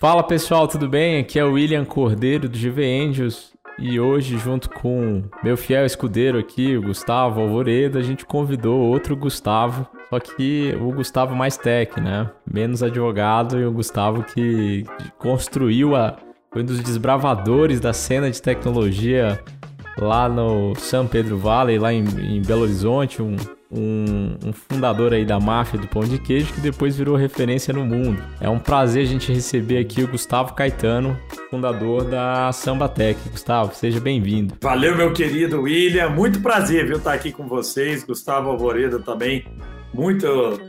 Fala pessoal, tudo bem? Aqui é o William Cordeiro do GV Angels e hoje, junto com meu fiel escudeiro aqui, o Gustavo Alvoredo, a gente convidou outro Gustavo, só que o Gustavo mais tech, né? Menos advogado e o Gustavo que construiu a. Foi um dos desbravadores da cena de tecnologia lá no São Pedro Valley, lá em, em Belo Horizonte, um um, um, fundador aí da máfia do pão de queijo que depois virou referência no mundo. É um prazer a gente receber aqui o Gustavo Caetano, fundador da Samba Tech. Gustavo, seja bem-vindo. Valeu, meu querido William. Muito prazer, viu, estar aqui com vocês. Gustavo Alvoredo também. Muito,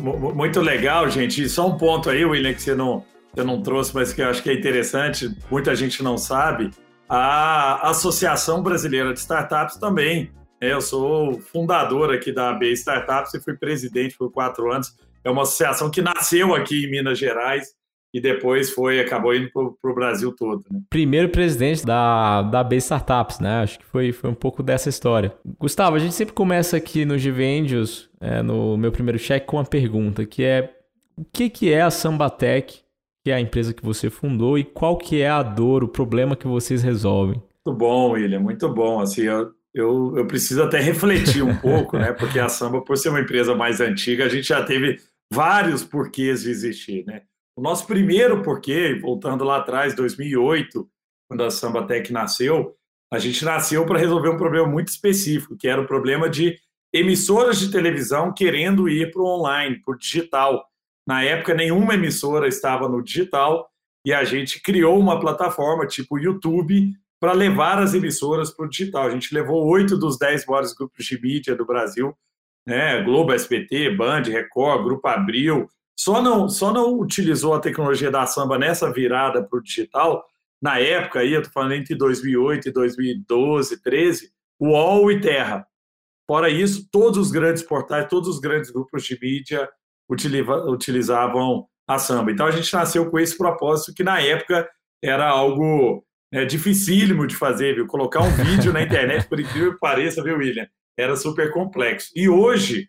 muito legal, gente. E só um ponto aí, William, que você não, você não trouxe, mas que eu acho que é interessante, muita gente não sabe. A Associação Brasileira de Startups também eu sou fundador aqui da AB Startups e fui presidente por quatro anos. É uma associação que nasceu aqui em Minas Gerais e depois foi acabou indo para o Brasil todo. Né? Primeiro presidente da, da AB Startups, né? Acho que foi, foi um pouco dessa história. Gustavo, a gente sempre começa aqui no Angels, é, no meu primeiro check, com uma pergunta, que é o que, que é a Sambatec, que é a empresa que você fundou, e qual que é a dor, o problema que vocês resolvem? Muito bom, William, muito bom. Assim, eu eu, eu preciso até refletir um pouco, né? Porque a Samba, por ser uma empresa mais antiga, a gente já teve vários porquês de existir, né? O nosso primeiro porquê, voltando lá atrás, 2008, quando a Samba Tech nasceu, a gente nasceu para resolver um problema muito específico, que era o problema de emissoras de televisão querendo ir para o online, para o digital. Na época, nenhuma emissora estava no digital e a gente criou uma plataforma tipo YouTube para levar as emissoras para o digital. A gente levou oito dos dez maiores grupos de mídia do Brasil, né? Globo, SBT, Band, Record, Grupo Abril. Só não, só não utilizou a tecnologia da samba nessa virada para o digital. Na época, aí, eu estou falando entre 2008 e 2012, 13, UOL e Terra. Fora isso, todos os grandes portais, todos os grandes grupos de mídia utilizavam a samba. Então a gente nasceu com esse propósito que na época era algo é dificílimo de fazer, viu? Colocar um vídeo na internet, por incrível que pareça, viu, William? Era super complexo. E hoje,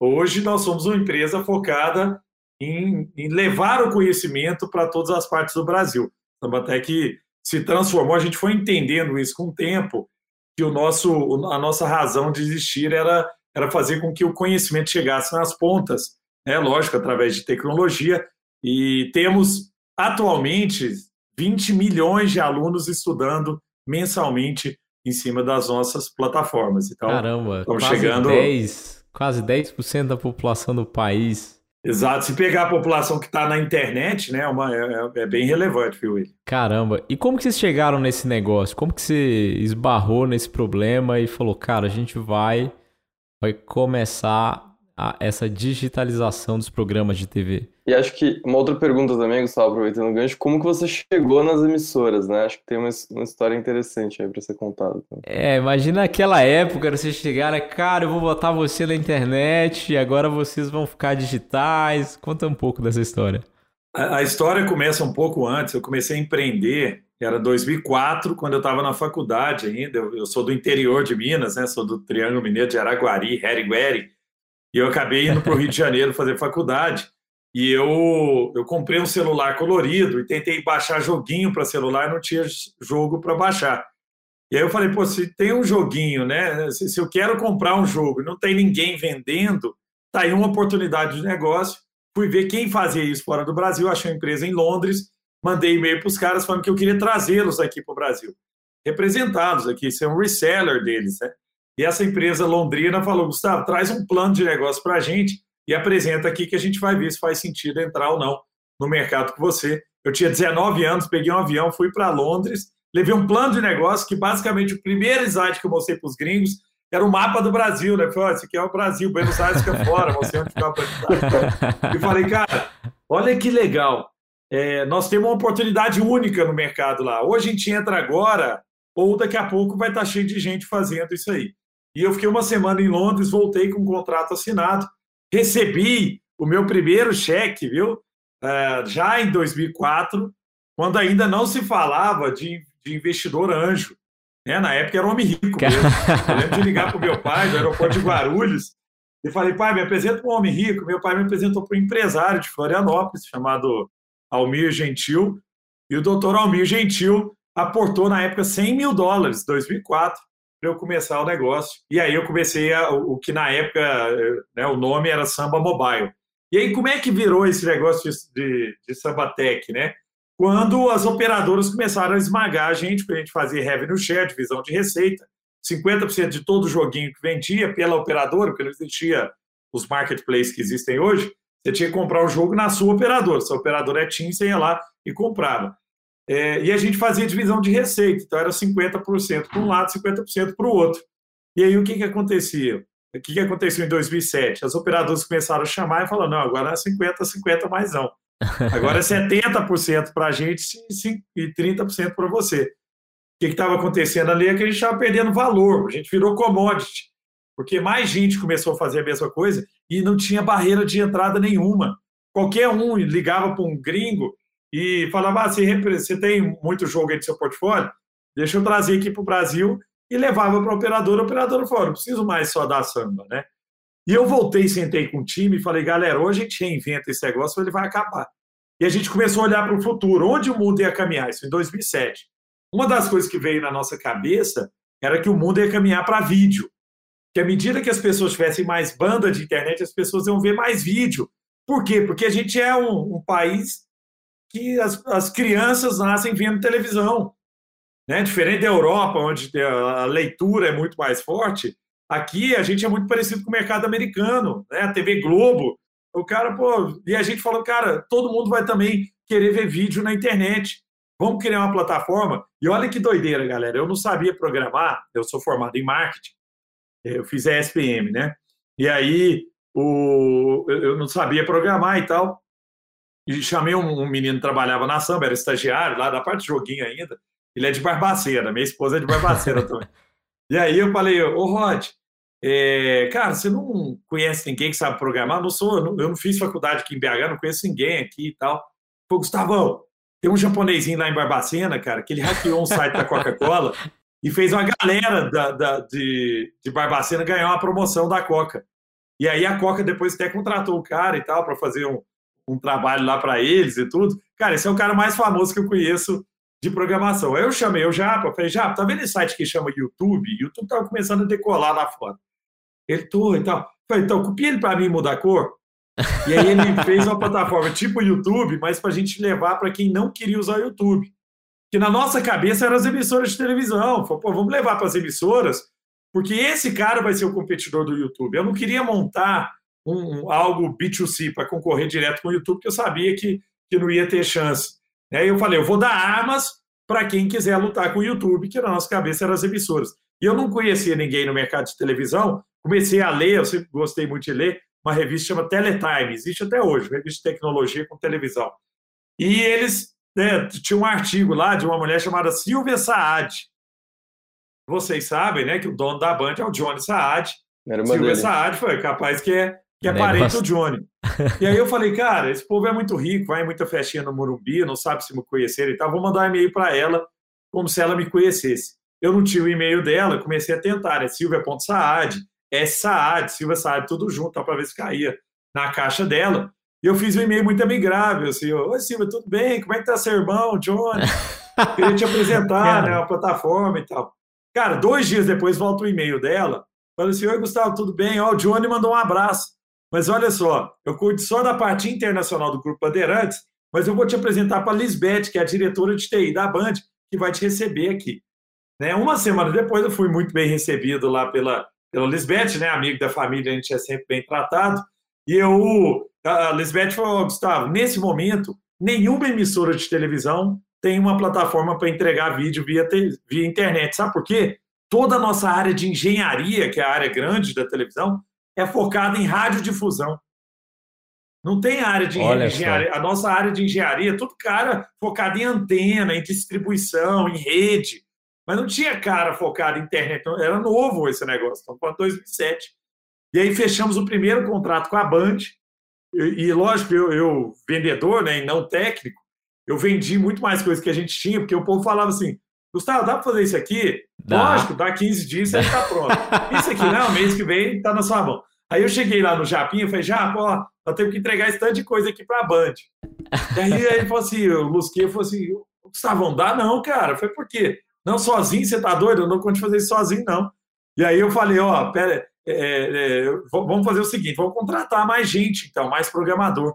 hoje nós somos uma empresa focada em, em levar o conhecimento para todas as partes do Brasil. Então, até que se transformou, a gente foi entendendo isso com o tempo, que o nosso, a nossa razão de existir era, era fazer com que o conhecimento chegasse nas pontas, né? lógico, através de tecnologia, e temos atualmente 20 milhões de alunos estudando mensalmente em cima das nossas plataformas. Então, Caramba, estamos quase chegando. 10, quase 10% da população do país. Exato. Se pegar a população que está na internet, né, é uma, é, é, bem relevante, viu, William? Caramba. E como que vocês chegaram nesse negócio? Como que você esbarrou nesse problema e falou, cara, a gente vai, vai começar a essa digitalização dos programas de TV. E acho que uma outra pergunta também, Gustavo, aproveitando o gancho, como que você chegou nas emissoras, né? Acho que tem uma, uma história interessante aí para ser contada. É, imagina aquela época, você chegar, né? cara, eu vou botar você na internet e agora vocês vão ficar digitais. Conta um pouco dessa história. A, a história começa um pouco antes, eu comecei a empreender, era 2004, quando eu estava na faculdade ainda, eu, eu, sou do interior de Minas, né? Sou do Triângulo Mineiro de Araguari, Herigueri, e eu acabei indo para o Rio de Janeiro fazer faculdade. E eu, eu comprei um celular colorido e tentei baixar joguinho para celular, não tinha jogo para baixar. E aí eu falei, pô, se tem um joguinho, né? Se, se eu quero comprar um jogo e não tem ninguém vendendo, tá aí uma oportunidade de negócio. Fui ver quem fazia isso fora do Brasil, achei uma empresa em Londres, mandei e-mail para os caras falando que eu queria trazê-los aqui para o Brasil. Representados aqui, ser um reseller deles, né? E essa empresa londrina falou: Gustavo, traz um plano de negócio para a gente e apresenta aqui que a gente vai ver se faz sentido entrar ou não no mercado com você. Eu tinha 19 anos, peguei um avião, fui para Londres, levei um plano de negócio que basicamente o primeiro slide que eu mostrei para os gringos era o mapa do Brasil, né? Falei, esse aqui é o Brasil, Buenos Aires fica fora, você onde fica a E falei, cara, olha que legal. É, nós temos uma oportunidade única no mercado lá. Ou a gente entra agora, ou daqui a pouco vai estar cheio de gente fazendo isso aí. E eu fiquei uma semana em Londres, voltei com um contrato assinado, recebi o meu primeiro cheque, viu? Uh, já em 2004, quando ainda não se falava de, de investidor anjo. Né? Na época era homem rico mesmo. Eu lembro de ligar para o meu pai do aeroporto de Guarulhos e falei, pai, me apresenta um homem rico. Meu pai me apresentou para um empresário de Florianópolis chamado Almir Gentil, e o doutor Almir Gentil aportou na época 100 mil dólares, 2004, para eu começar o negócio. E aí eu comecei a, o, que na época né, o nome era Samba Mobile. E aí como é que virou esse negócio de, de, de Sambatec, né? Quando as operadoras começaram a esmagar a gente, porque a gente fazia revenue share, divisão de receita, 50% de todo joguinho que vendia pela operadora, porque não existia os marketplaces que existem hoje, você tinha que comprar o jogo na sua operadora. Se a operadora é TIM, você ia lá e comprava. É, e a gente fazia divisão de receita, então era 50% para um lado, 50% para o outro. E aí o que, que acontecia? O que, que aconteceu em 2007? As operadoras começaram a chamar e falaram: não, agora é 50%, 50% mais não. Agora é 70% para a gente e 30% para você. O que estava acontecendo ali é que a gente estava perdendo valor, a gente virou commodity, porque mais gente começou a fazer a mesma coisa e não tinha barreira de entrada nenhuma. Qualquer um ligava para um gringo e falava: você, você tem muito jogo aí no seu portfólio? Deixa eu trazer aqui para o Brasil e levava para a operadora. A operadora falou: não preciso mais só dar samba, né? E eu voltei, sentei com o time e falei: galera, hoje a gente reinventa esse negócio, ele vai acabar. E a gente começou a olhar para o futuro, onde o mundo ia caminhar, isso em 2007. Uma das coisas que veio na nossa cabeça era que o mundo ia caminhar para vídeo. Que à medida que as pessoas tivessem mais banda de internet, as pessoas iam ver mais vídeo. Por quê? Porque a gente é um, um país que as, as crianças nascem vendo televisão. Né? Diferente da Europa, onde a leitura é muito mais forte, aqui a gente é muito parecido com o mercado americano, né? a TV Globo. O cara, pô, e a gente falou, cara, todo mundo vai também querer ver vídeo na internet. Vamos criar uma plataforma. E olha que doideira, galera. Eu não sabia programar, eu sou formado em marketing, eu fiz ESPM, né? E aí o, eu não sabia programar e tal. E chamei um, um menino que trabalhava na samba, era estagiário lá da parte de joguinho ainda. Ele é de Barbaceira, minha esposa é de Barbaceira também. E aí eu falei, ô Rod, é, cara, você não conhece ninguém que sabe programar? Não sou, eu não, eu não fiz faculdade aqui em BH, não conheço ninguém aqui e tal. Pô, Gustavão, tem um japonesinho lá em Barbacena, cara, que ele hackeou um site da Coca-Cola e fez uma galera da, da, de, de Barbacena ganhar uma promoção da Coca. E aí a Coca depois até contratou o cara e tal para fazer um, um trabalho lá para eles e tudo. Cara, esse é o cara mais famoso que eu conheço de programação. Aí eu chamei o Japa, falei, Japa, tá vendo esse site que chama YouTube? YouTube tava começando a decolar lá fora. Ele, tô e tal. Falei, então, copia ele para mim mudar a cor. E aí ele fez uma plataforma tipo YouTube, mas para a gente levar para quem não queria usar o YouTube. Que na nossa cabeça eram as emissoras de televisão. Falei, pô, vamos levar para as emissoras, porque esse cara vai ser o competidor do YouTube. Eu não queria montar um, algo B2C para concorrer direto com o YouTube, porque eu sabia que, que não ia ter chance. Aí eu falei, eu vou dar armas para quem quiser lutar com o YouTube, que na nossa cabeça eram as emissoras. E eu não conhecia ninguém no mercado de televisão, comecei a ler, eu sempre gostei muito de ler, uma revista chamada Teletime, existe até hoje, revista de tecnologia com televisão. E eles né, tinham um artigo lá de uma mulher chamada Silvia Saad. Vocês sabem, né, que o dono da Band é o Johnny Saad. Silvia dele. Saad foi capaz que é que é parente do Johnny. E aí eu falei, cara, esse povo é muito rico, vai em muita festinha no Morumbi, não sabe se me conhecer e tal, vou mandar um e-mail para ela, como se ela me conhecesse. Eu não tinha o e-mail dela, comecei a tentar, é silvia.saad, S Saad, Silvia Saad, tudo junto, para ver se caía na caixa dela. E eu fiz um e-mail muito amigável, assim, oi Silvia, tudo bem? Como é que tá seu irmão, Johnny? Queria te apresentar, né, uma plataforma e tal. Cara, dois dias depois volta o e-mail dela, falei assim, oi Gustavo, tudo bem? Ó, o Johnny mandou um abraço. Mas olha só, eu cuido só da parte internacional do Grupo Bandeirantes, mas eu vou te apresentar para a Lisbeth, que é a diretora de TI da Band, que vai te receber aqui. Né? Uma semana depois, eu fui muito bem recebido lá pela, pela Lisbeth, né? amigo da família, a gente é sempre bem tratado. E eu, a Lisbeth falou, Gustavo, nesse momento, nenhuma emissora de televisão tem uma plataforma para entregar vídeo via, via internet. Sabe por quê? Toda a nossa área de engenharia, que é a área grande da televisão, é focada em radiodifusão. Não tem área de Olha engenharia. Só. A nossa área de engenharia é tudo cara focado em antena, em distribuição, em rede. Mas não tinha cara focado em internet. Então, era novo esse negócio. Estamos falando 2007. E aí fechamos o primeiro contrato com a Band. E, e lógico, eu, eu, vendedor, né, e não técnico, eu vendi muito mais coisas que a gente tinha, porque o povo falava assim: Gustavo, dá para fazer isso aqui? Dá. Lógico, dá 15 dias e está pronto. isso aqui, não, mês que vem está na sua mão. Aí eu cheguei lá no Japinha e falei, Japa, ó, nós temos que entregar esse tanto de coisa aqui para a Band. E aí, ele falou assim, o Lusquinha falou assim, Gustavo, dá não, cara. Foi por quê? Não, sozinho, você tá doido? Eu não consigo fazer isso sozinho, não. E aí eu falei, ó, pera, é, é, vamos fazer o seguinte, vamos contratar mais gente, então, mais programador.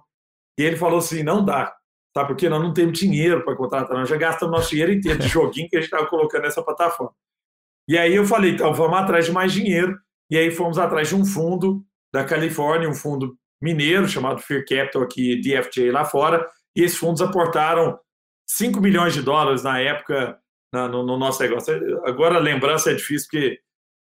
E ele falou assim, não dá. Sabe quê? Nós não temos dinheiro para contratar, nós já gastamos nosso dinheiro inteiro de joguinho que a gente estava colocando nessa plataforma. E aí eu falei, então, vamos atrás de mais dinheiro. E aí fomos atrás de um fundo da Califórnia, um fundo mineiro chamado Fear Capital aqui, DFJ lá fora, e esses fundos aportaram 5 milhões de dólares na época na, no, no, nosso negócio. Agora a lembrança é difícil, porque,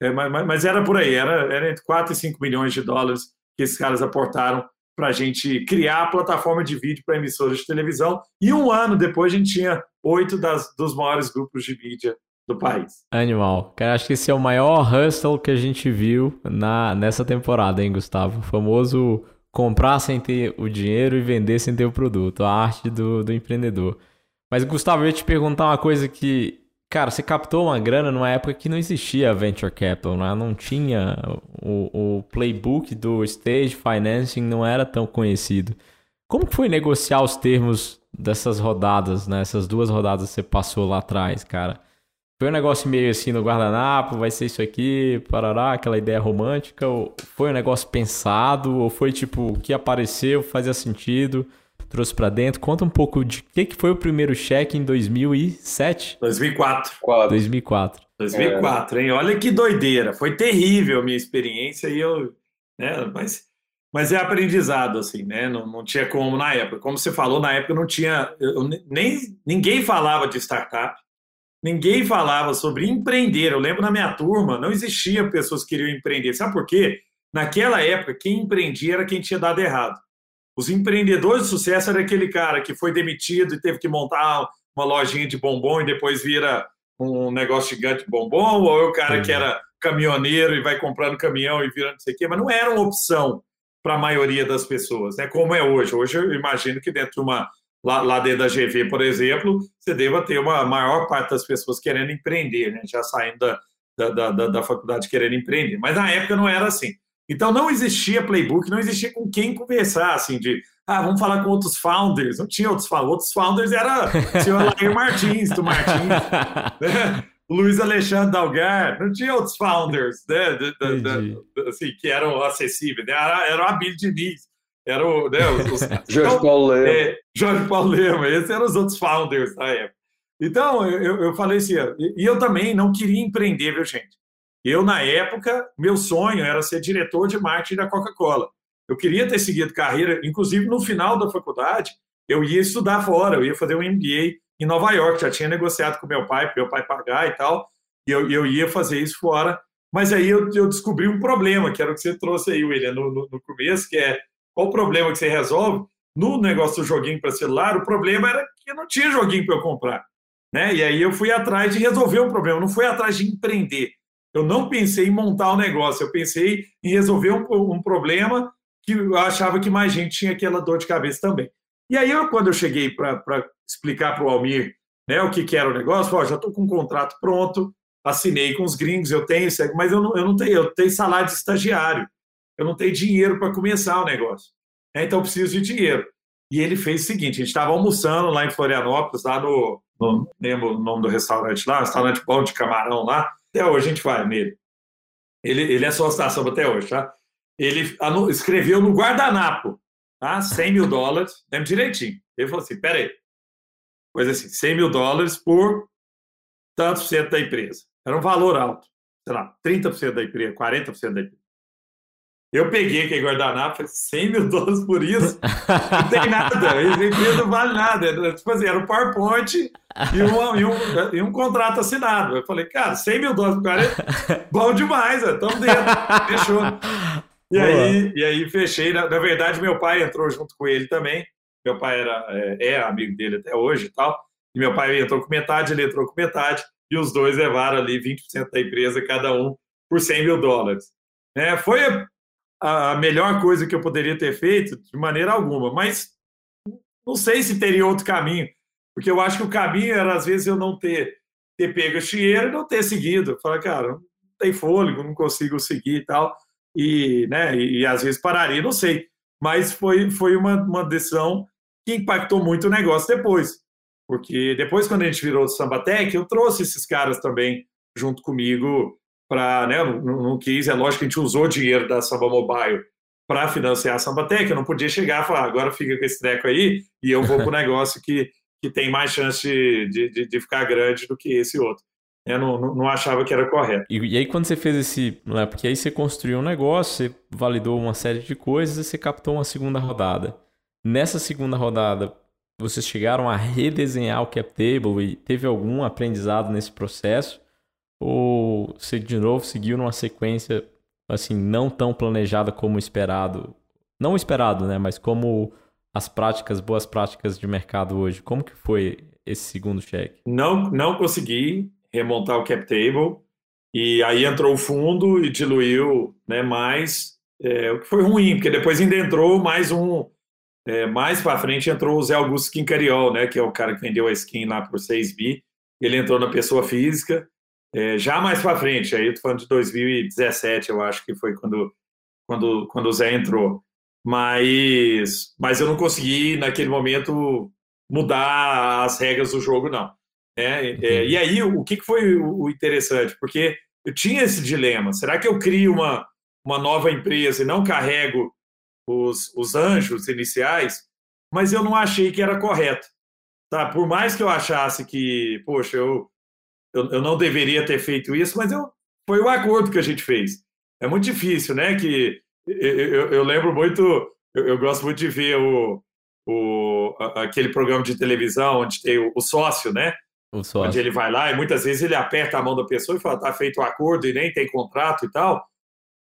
é, mas, mas, era por aí, era, era entre 4 e 5 milhões de dólares que esses caras aportaram para a gente criar a plataforma de vídeo para emissoras de televisão. E um ano depois a gente tinha oito das, dos maiores grupos de mídia do país. Animal. Cara, acho que esse é o maior hustle que a gente viu na, nessa temporada, hein, Gustavo? O famoso comprar sem ter o dinheiro e vender sem ter o produto. A arte do, do empreendedor. Mas, Gustavo, eu ia te perguntar uma coisa que Cara, você captou uma grana numa época que não existia venture capital, né? não tinha o, o playbook do stage financing não era tão conhecido. Como que foi negociar os termos dessas rodadas, né? Essas duas rodadas que você passou lá atrás, cara? Foi um negócio meio assim no guardanapo, vai ser isso aqui, parará, aquela ideia romântica? Ou foi um negócio pensado? Ou foi tipo, o que apareceu fazia sentido? Trouxe para dentro. Conta um pouco de que, que foi o primeiro cheque em 2007? 2004. 2004. 2004, é. hein? Olha que doideira. Foi terrível a minha experiência e eu, né, mas mas é aprendizado assim, né? Não, não tinha como na época. Como você falou, na época não tinha eu, nem ninguém falava de startup. Ninguém falava sobre empreender. Eu lembro na minha turma, não existia pessoas que queriam empreender. Sabe por quê? Naquela época, quem empreendia era quem tinha dado errado. Os empreendedores de sucesso era aquele cara que foi demitido e teve que montar uma lojinha de bombom e depois vira um negócio gigante de bombom, ou é o cara que era caminhoneiro e vai comprando caminhão e virando não sei o quê, mas não era uma opção para a maioria das pessoas, né? Como é hoje. Hoje eu imagino que dentro de uma lá, lá dentro da GV, por exemplo, você deva ter uma maior parte das pessoas querendo empreender, né? Já saindo da, da, da, da faculdade querendo empreender. Mas na época não era assim. Então não existia playbook, não existia com quem conversar, assim, de ah, vamos falar com outros founders. Não tinha outros founders. Outros founders era o senhor Lair Martins, do Martins, né? Luiz Alexandre Dalgar, não tinha outros founders, né? De, de, assim, que eram acessíveis. Né? Era, era o Abílio Diniz, era o. Né, os, Jorge então, Paulo Lema. É, Jorge Paulo Lema, esses eram os outros founders da época. Então, eu, eu falei assim, e eu também não queria empreender, viu, gente? Eu, na época, meu sonho era ser diretor de marketing da Coca-Cola. Eu queria ter seguido carreira, inclusive no final da faculdade, eu ia estudar fora, eu ia fazer um MBA em Nova York, já tinha negociado com meu pai, para meu pai pagar e tal, e eu, eu ia fazer isso fora. Mas aí eu, eu descobri um problema, que era o que você trouxe aí, William, no, no, no começo, que é qual o problema que você resolve? No negócio do joguinho para celular, o problema era que não tinha joguinho para eu comprar. Né? E aí eu fui atrás de resolver um problema, não fui atrás de empreender. Eu não pensei em montar o um negócio, eu pensei em resolver um, um, problema que eu achava que mais gente tinha aquela dor de cabeça também. E aí, eu, quando eu cheguei para explicar para o Almir né, o que, que era o negócio, ó, já estou com um contrato pronto, assinei com os gringos, eu tenho, mas eu não, eu não tenho, eu tenho salário de estagiário, eu não tenho dinheiro para começar o negócio. É, então, eu preciso de dinheiro. E ele fez o seguinte: a gente estava almoçando lá em Florianópolis, lá no, no. lembro o nome do restaurante lá, restaurante bom de camarão lá. Até hoje a gente vai nele. Ele, ele é sócio da samba até hoje, tá? Ele escreveu no guardanapo, tá? 100 mil dólares, lembro direitinho. Ele falou assim: peraí, coisa assim, 100 mil dólares por tantos por cento da empresa. Era um valor alto, sei lá, 30% da empresa, 40% da empresa. Eu peguei aquele guardanapo, falei, 100 mil dólares por isso? Não tem nada, a empresa não vale nada. Tipo assim, era um PowerPoint e um, e, um, e um contrato assinado. Eu falei, cara, 100 mil dólares por 40, bom demais, estamos dentro, fechou. E aí, e aí fechei. Na, na, verdade, meu pai entrou junto com ele também. Meu pai era, é, é amigo dele até hoje e tal. E meu pai entrou com metade, ele entrou com metade. E os dois levaram ali 20% da empresa, cada um, por 100 mil dólares. É, foi a melhor coisa que eu poderia ter feito, de maneira alguma, mas não sei se teria outro caminho, porque eu acho que o caminho era, às vezes, eu não ter, ter pego a dinheiro e não ter seguido. Falar, cara, não tem fôlego, não consigo seguir e tal, e, né, e, e às vezes pararia, não sei. mas foi, foi uma, uma decisão que impactou muito o negócio depois. Porque depois, quando a gente virou o Sambatec, eu trouxe esses caras também junto comigo para, né, não, quis, é lógico que a gente usou dinheiro da Samba Mobile para financiar a Sambatec, eu não podia chegar e falar, agora fica com esse treco aí e eu vou para o negócio que, que tem mais chance de, de, de, ficar grande do que esse outro. Eu não, não, não achava que era correto. E, e, aí quando você fez esse, né, porque aí você construiu um negócio, você validou uma série de coisas e você captou uma segunda rodada. Nessa segunda rodada, vocês chegaram a redesenhar o cap table e teve algum aprendizado nesse processo? Ou você de novo seguiu numa sequência assim não tão planejada como esperado? Não esperado, né, mas como as práticas, boas práticas de mercado hoje. Como que foi esse segundo cheque? Não, não consegui remontar o cap table e aí entrou o fundo e diluiu, né, mais, é, o que foi ruim, porque depois ainda entrou mais um é, mais para frente entrou o Zé Augusto Quincariol, né, que é o cara que vendeu a skin lá por 6 bi. Ele entrou na pessoa física é, já mais para frente, aí eu tô falando de 2017, eu acho que foi quando, quando, quando o Zé entrou. Mas, mas eu não consegui, naquele momento, mudar as regras do jogo, não. É, é, e aí, o que foi o interessante? Porque eu tinha esse dilema: será que eu crio uma, uma nova empresa e não carrego os, os anjos iniciais? Mas eu não achei que era correto. Tá? Por mais que eu achasse que, poxa, eu, eu, eu não deveria ter feito isso, mas eu, foi o acordo que a gente fez. É muito difícil, né? Que eu, eu, lembro muito, eu, gosto muito de ver o, o, aquele programa de televisão onde tem o, o sócio, né? O sócio. Onde ele vai lá e muitas vezes ele aperta a mão da pessoa e fala, tá feito o acordo e nem tem contrato e tal.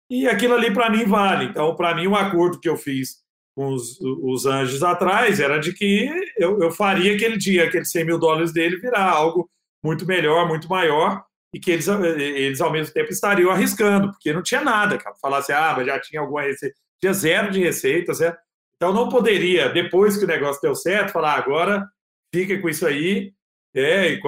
E aquilo ali para mim vale. Então, para mim, o um acordo que eu fiz com os, os anjos atrás era de que eu, eu faria aquele dia, aqueles 100 mil dólares dele virar algo muito melhor, muito maior, e que eles, eles ao mesmo tempo estariam arriscando, porque não tinha nada, cara. Falasse, ah, mas já tinha alguma receita, tinha zero de receita, certo? Então não poderia, depois que o negócio deu certo, falar, ah, agora fica com isso aí, é, e,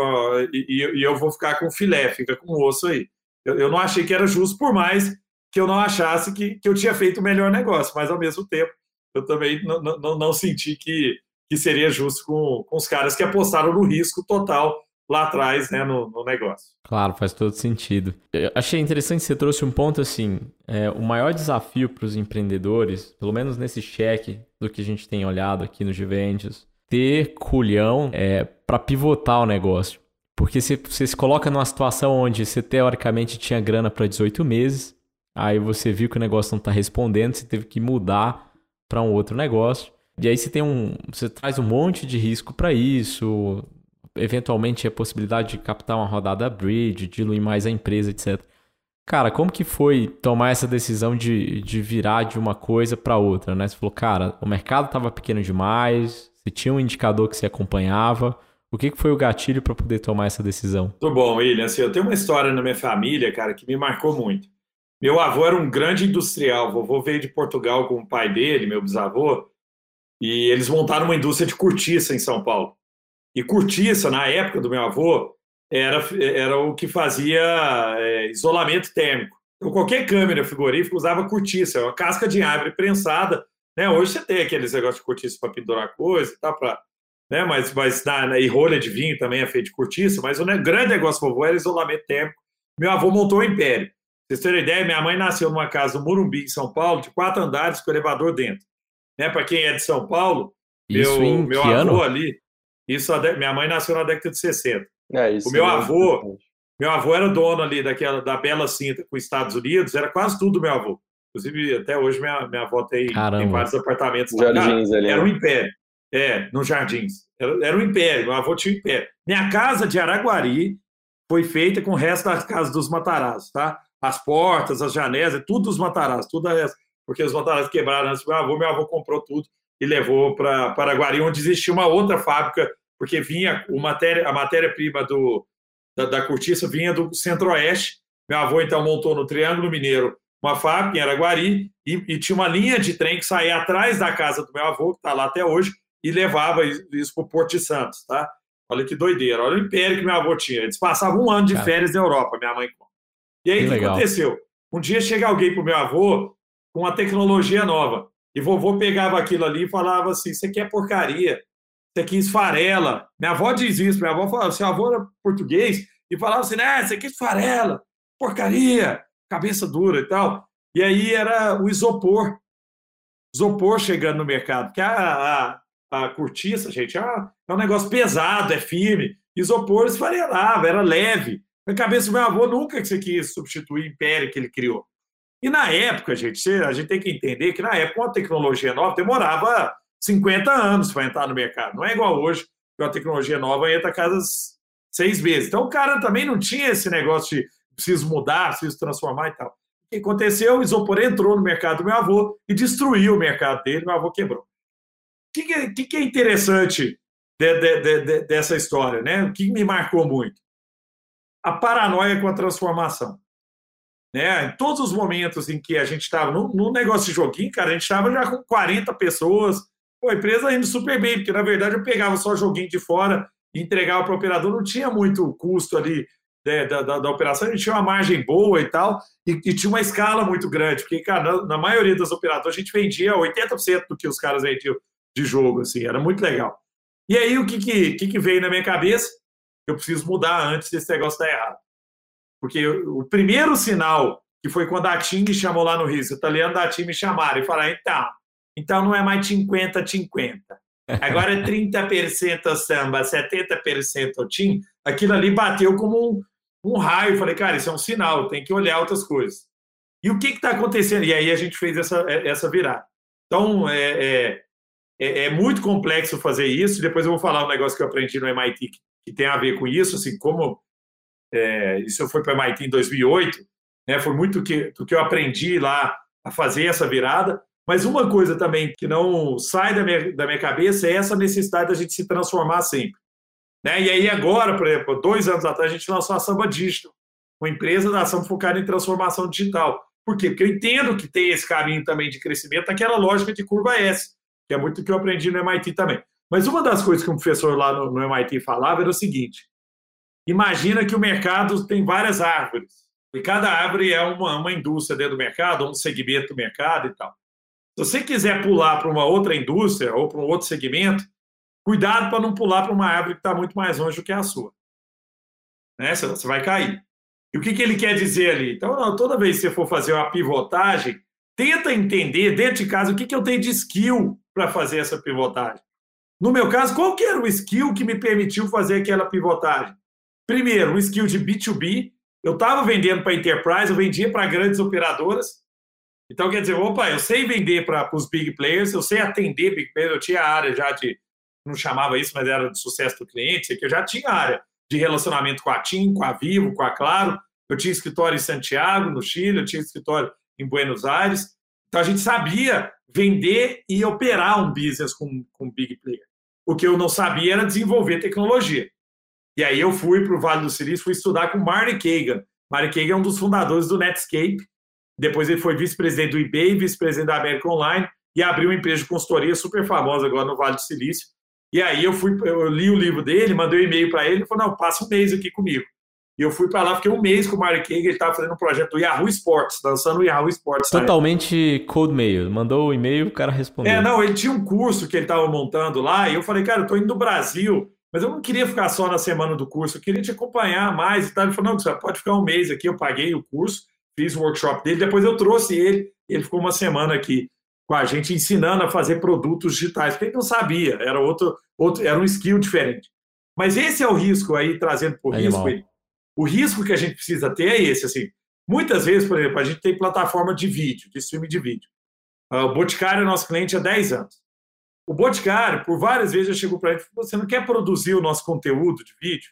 e, e, eu vou ficar com filé, fica com osso aí. Eu, eu, não achei que era justo, por mais que eu não achasse que, que eu tinha feito o melhor negócio, mas ao mesmo tempo eu também não, não, não senti que, que seria justo com, com os caras que apostaram no risco total lá atrás, né, no, no, negócio. Claro, faz todo sentido. Eu achei interessante você trouxe um ponto assim, é, o maior desafio para os empreendedores, pelo menos nesse cheque do que a gente tem olhado aqui no Giventus, ter culhão é, para pivotar o negócio. Porque você, você se coloca numa situação onde você teoricamente tinha grana para 18 meses, aí você viu que o negócio não está respondendo, você teve que mudar para um outro negócio. E aí você tem um, você traz um monte de risco para isso, eventualmente a possibilidade de captar uma rodada bridge, diluir mais a empresa, etc. Cara, como que foi tomar essa decisão de, de virar de uma coisa para outra, né? Você falou, cara, o mercado estava pequeno demais, você tinha um indicador que você acompanhava. O que, que foi o gatilho para poder tomar essa decisão? Tudo bom, William. Assim, eu tenho uma história na minha família, cara, que me marcou muito. Meu avô era um grande industrial. O vovô veio de Portugal com o pai dele, meu bisavô, e eles montaram uma indústria de cortiça em São Paulo. E cortiça, na época do meu avô, era, era o que fazia é, isolamento térmico. Então, qualquer câmera frigorífica usava cortiça, uma casca de árvore prensada. Né? Hoje você tem aqueles negócios de cortiça para pendurar coisa e tal, pra, né? mas, mas na, na, e rolha de vinho também é feito de cortiça, mas o né, grande negócio do avô era isolamento térmico. Meu avô montou o um império. Pra vocês terem ideia, minha mãe nasceu numa casa no Morumbi, em São Paulo, de quatro andares com elevador dentro. Né? Para quem é de São Paulo, Isso meu, meu avô ano? ali, isso, minha mãe nasceu na década de 60. É, isso o meu é avô, meu avô era dono ali daquela da Bela Cinta com os Estados Unidos, era quase tudo meu avô. Inclusive, até hoje minha, minha avó tem, tem vários apartamentos lá. Jardins ali. Era né? um império. É, nos Jardins. Era, era um império, meu avô tinha um império. Minha casa de Araguari foi feita com o resto das casas dos Matarazzo, tá? As portas, as janelas, tudo dos Matarazzo, tudo é, porque os Matarazzo quebraram antes do meu avô, meu avô comprou tudo e levou para Paraguari, onde existia uma outra fábrica, porque vinha o matéria, a matéria-prima do, da, da cortiça vinha do centro-oeste. Meu avô, então, montou no Triângulo Mineiro uma fábrica em Araguari e, e tinha uma linha de trem que saía atrás da casa do meu avô, que está lá até hoje, e levava isso para o Porto de Santos, tá? Olha que doideira, olha o império que meu avô tinha. Eles passavam um ano de férias na Europa, minha mãe. E aí, o que, que aconteceu? Um dia chega alguém para o meu avô com uma tecnologia nova. E vovô pegava aquilo ali e falava assim: Você quer porcaria? Você quis esfarela. Minha avó diz isso. Minha avó falava: Seu avô era português e falava assim: né, Você quis esfarela, porcaria, cabeça dura e tal. E aí era o isopor. Isopor chegando no mercado. Porque a, a, a cortiça, gente, é, é um negócio pesado, é firme. Isopor esfarelava, era leve. Na cabeça do meu avô, nunca que você quis substituir o império que ele criou. E na época, gente, a gente tem que entender que na época uma tecnologia nova demorava 50 anos para entrar no mercado. Não é igual hoje, que uma tecnologia nova entra a cada seis meses. Então o cara também não tinha esse negócio de preciso mudar, preciso transformar e tal. O que aconteceu? O isopor entrou no mercado do meu avô e destruiu o mercado dele, meu avô quebrou. O que, que, que é interessante de, de, de, dessa história? Né? O que me marcou muito? A paranoia com a transformação. Né? Em todos os momentos em que a gente estava no, no, negócio de joguinho, cara, a gente estava já com 40 pessoas, pô, a empresa indo super bem, porque na verdade eu pegava só joguinho de fora e entregava para o operador, não tinha muito custo ali né, da, da, da, operação, a gente tinha uma margem boa e tal, e, e tinha uma escala muito grande, porque, cara, na, na maioria das operadoras a gente vendia 80% do que os caras vendiam de jogo, assim, era muito legal. E aí o que, que, que, que veio na minha cabeça? Eu preciso mudar antes desse negócio dar errado. Porque o primeiro sinal, que foi quando a TIM chamou lá no Rio, os italianos da TIM me chamaram e falaram: então, então não é mais 50-50. Agora é 30% samba, 70% TIM. Aquilo ali bateu como um, um raio. Falei, cara, isso é um sinal, tem que olhar outras coisas. E o que está acontecendo? E aí a gente fez essa, essa virada. Então, é, é, é, é, muito complexo fazer isso. Depois eu vou falar um negócio que eu aprendi no MIT que, que tem a ver com isso, assim, como é, isso eu fui para MIT em 2008, né, foi muito que, do que eu aprendi lá a fazer essa virada. Mas uma coisa também que não sai da minha, da minha cabeça é essa necessidade da gente se transformar sempre. Né? E aí agora, por exemplo, dois anos atrás, a gente lançou a Samba Digital, uma empresa da ação focada em transformação digital. Por quê? Porque eu entendo que tem esse caminho também de crescimento, aquela lógica de curva S, que é muito o que eu aprendi no MIT também. Mas uma das coisas que um professor lá no, no MIT falava era o seguinte: Imagina que o mercado tem várias árvores, e cada árvore é uma, uma indústria dentro do mercado, um segmento do mercado e tal. Se você quiser pular para uma outra indústria ou para um outro segmento, cuidado para não pular para uma árvore que está muito mais longe do que a sua. Né? Você vai cair. E o que, que ele quer dizer ali? Então, toda vez que você for fazer uma pivotagem, tenta entender dentro de casa o que, que eu tenho de skill para fazer essa pivotagem. No meu caso, qual que era o skill que me permitiu fazer aquela pivotagem? Primeiro, um skill de B2B. Eu estava vendendo para enterprise, eu vendia para grandes operadoras. Então, quer dizer, opa, eu sei vender para os big players, eu sei atender big players, eu tinha área já de, não chamava isso, mas era de sucesso do cliente, que eu já tinha área de relacionamento com a TIM, com a Vivo, com a Claro. Eu tinha escritório em Santiago, no Chile, eu tinha escritório em Buenos Aires. Então, a gente sabia vender e operar um business com, com big player. O que eu não sabia era desenvolver tecnologia. E aí eu fui para o Vale do Silício, fui estudar com Marty Kagan. Marty Kagan é um dos fundadores do Netscape. Depois ele foi vice-presidente do eBay, vice-presidente da América Online e abriu uma empresa de consultoria super famosa agora no Vale do Silício. E aí eu fui, eu li o livro dele, mandei um e-mail para ele, ele falou: "Não, passa um mês aqui comigo". E eu fui para lá, fiquei um mês com o Mark Kagan, ele estava fazendo um projeto do Yahoo Sports, dançando o Yahoo Sports. Totalmente cold mail. Mandou o e-mail, o cara respondeu. É, não, ele tinha um curso que ele estava montando lá, e eu falei, cara, eu estou indo do Brasil, mas eu não queria ficar só na semana do curso, eu queria te acompanhar mais e tal. Ele falou: não, você pode ficar um mês aqui. Eu paguei o curso, fiz o workshop dele, depois eu trouxe ele, ele ficou uma semana aqui com a gente ensinando a fazer produtos digitais, porque ele não sabia, era outro, outro era um skill diferente. Mas esse é o risco aí, trazendo por risco. o risco que a gente precisa ter é esse, assim. Muitas vezes, por exemplo, a gente tem plataforma de vídeo, de streaming de vídeo. Ah, o Boticário é nosso cliente há 10 anos. O Boticário, por várias vezes, já chegou para ele e falou: você não quer produzir o nosso conteúdo de vídeo?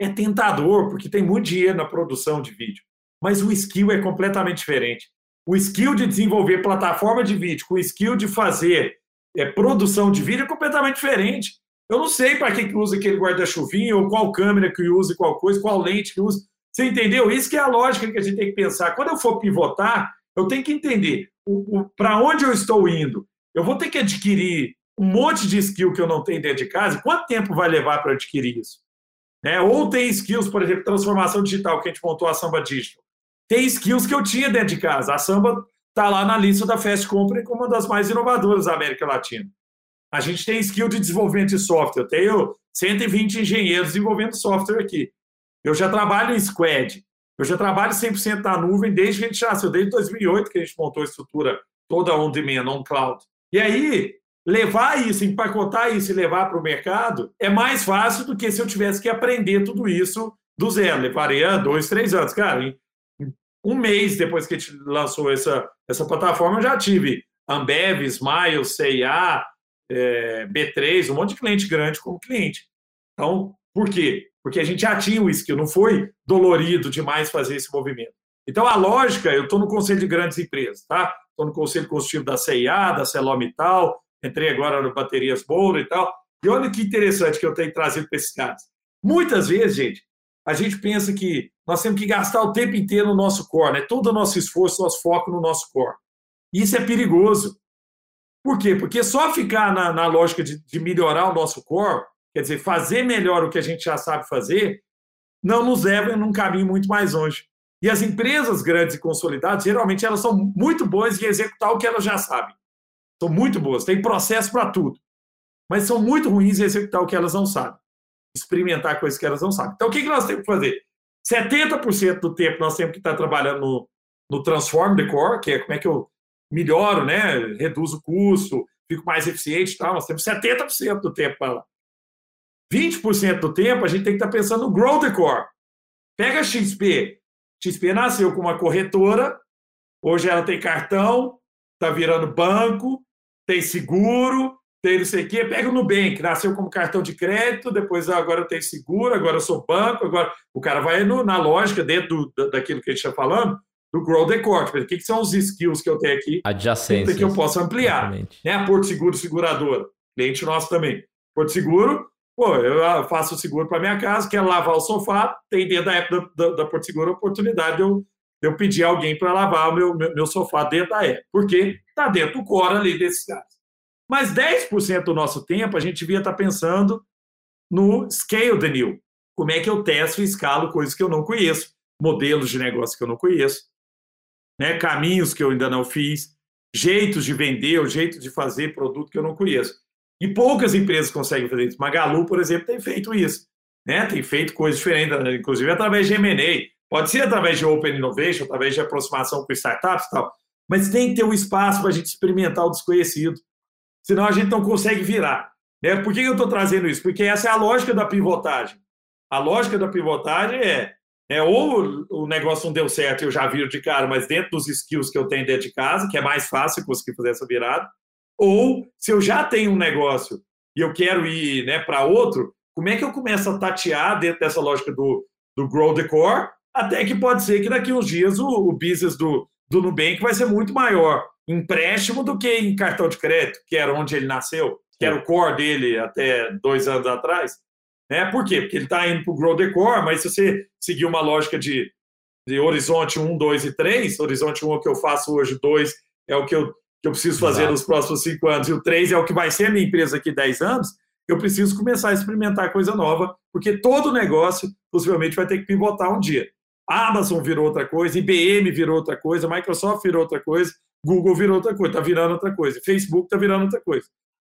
É tentador, porque tem muito dinheiro na produção de vídeo. Mas o skill é completamente diferente. O skill de desenvolver plataforma de vídeo com o skill de fazer é, produção de vídeo é completamente diferente. Eu não sei para que, que usa aquele guarda-chuvinho, ou qual câmera que usa, qual coisa, qual lente que usa. Você entendeu? Isso que é a lógica que a gente tem que pensar. Quando eu for pivotar, eu tenho que entender para onde eu estou indo. Eu vou ter que adquirir um monte de skill que eu não tenho dentro de casa, quanto tempo vai levar para adquirir isso? Né? Ou tem skills, por exemplo, transformação digital, que a gente montou a Samba Digital. Tem skills que eu tinha dentro de casa. A Samba está lá na lista da Fast Company como uma das mais inovadoras da América Latina. A gente tem skill de desenvolvimento de software. Eu tenho 120 engenheiros desenvolvendo software aqui. Eu já trabalho em squad. Eu já trabalho 100% na nuvem desde que a gente nasceu, desde 2008 que a gente montou a estrutura toda on-demand, on-cloud. E aí, levar isso, empacotar isso e levar para o mercado é mais fácil do que se eu tivesse que aprender tudo isso do zero. Levaria dois, três anos. Cara, um mês depois que a gente lançou essa, essa plataforma, eu já tive Ambev, Smile, CIA, é, B3, um monte de cliente grande como cliente. Então, por quê? Porque a gente já tinha o skill, não foi dolorido demais fazer esse movimento. Então, a lógica, eu estou no conselho de grandes empresas, tá? Estou no conselho consultivo da CIA, da Celomital, entrei agora no Baterias Boulder e tal. E olha que interessante que eu tenho trazido para esses caras. Muitas vezes, gente, a gente pensa que nós temos que gastar o tempo inteiro no nosso core, né? todo o nosso esforço, nosso foco no nosso core. Isso é perigoso. Por quê? Porque só ficar na, na lógica de, de melhorar o nosso core, quer dizer, fazer melhor o que a gente já sabe fazer, não nos leva num caminho muito mais longe. E as empresas grandes e consolidadas, geralmente, elas são muito boas em executar o que elas já sabem. São muito boas, tem processo para tudo. Mas são muito ruins em executar o que elas não sabem. Experimentar coisas que elas não sabem. Então, o que nós temos que fazer? 70% do tempo nós temos que estar trabalhando no, no Transform the Core, que é como é que eu melhoro, né? reduzo o custo, fico mais eficiente e tal. Nós temos 70% do tempo para lá. 20% do tempo a gente tem que estar pensando no Grow the Core. Pega a XP. XP nasceu com uma corretora, hoje ela tem cartão, está virando banco, tem seguro, tem não sei o quê. Pega o Nubank, nasceu como cartão de crédito, depois agora eu tenho seguro, agora eu sou banco, agora o cara vai no, na lógica dentro do, daquilo que a gente está falando, do Grow the. O que, que, são os skills que eu tenho aqui? Adjacências. Que eu posso ampliar. Né? A Porto Seguro Seguradora, cliente nosso também. Porto Seguro, pô, eu ah, faço seguro para minha casa, quero lavar o sofá, tem dentro da app da, da, da Porto Seguro a oportunidade de eu, de eu pedir alguém para lavar o meu, meu, meu, sofá dentro da app. Porque está dentro do core ali desses caras. Mas 10% do nosso tempo a gente devia estar tá pensando no scale the new. Como é que eu testo e escalo coisas que eu não conheço, modelos de negócio que eu não conheço, né? caminhos que eu ainda não fiz, jeitos de vender, o jeito de fazer produto que eu não conheço. E poucas empresas conseguem fazer isso. Magalu, por exemplo, tem feito isso. Né? Tem feito coisas diferentes, inclusive através de M&A. Pode ser através de Open Innovation, através de aproximação com startups e tal. Mas tem que ter um espaço para a gente experimentar o desconhecido. Senão a gente não consegue virar. Né? Por que eu estou trazendo isso? Porque essa é a lógica da pivotagem. A lógica da pivotagem é, é ou o negócio não deu certo e eu já viro de cara, mas dentro dos skills que eu tenho dentro de casa, que é mais fácil conseguir fazer essa virada, ou se eu já tenho um negócio e eu quero ir né, para outro, como é que eu começo a tatear dentro dessa lógica do, do Grow the Core, até que pode ser que daqui uns dias o, o business do, do Nubank vai ser muito maior empréstimo do que em cartão de crédito, que era onde ele nasceu, que era o core dele até dois anos atrás. Né? Por quê? Porque ele está indo para o Grow the Core, mas se você seguir uma lógica de, de horizonte 1, 2 e 3, horizonte 1 é o que eu faço hoje, 2 é o que eu, que eu preciso fazer Exato. nos próximos 5 anos, e o 3 é o que vai ser a minha empresa aqui 10 anos, eu preciso começar a experimentar coisa nova, porque todo negócio possivelmente vai ter que pivotar um dia. Amazon virou outra coisa, IBM virou outra coisa, Microsoft virou outra coisa, Google virou outra coisa, está virando outra coisa, Facebook está virando outra coisa.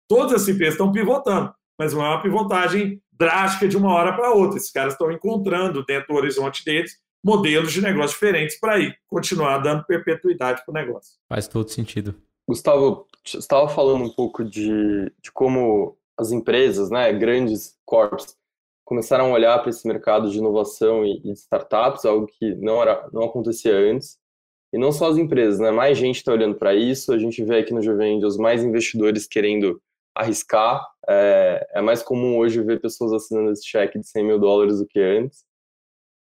Todas as empresas estão pivotando, mas não é uma pivotagem drástica de uma hora para outra. Esses caras estão encontrando dentro do horizonte deles modelos de negócio diferentes para ir continuar dando perpetuidade para o negócio. Faz todo sentido. Gustavo, você estava falando um pouco de, de como as empresas, né, grandes corpos, começaram a olhar para esse mercado de inovação e, de startups, algo que não, era, não acontecia antes. E não só as empresas, né? Mais gente está olhando para isso. A gente vê aqui no Jovem os mais investidores querendo arriscar. É, é, mais comum hoje ver pessoas assinando esse cheque de 100 mil dólares do que antes.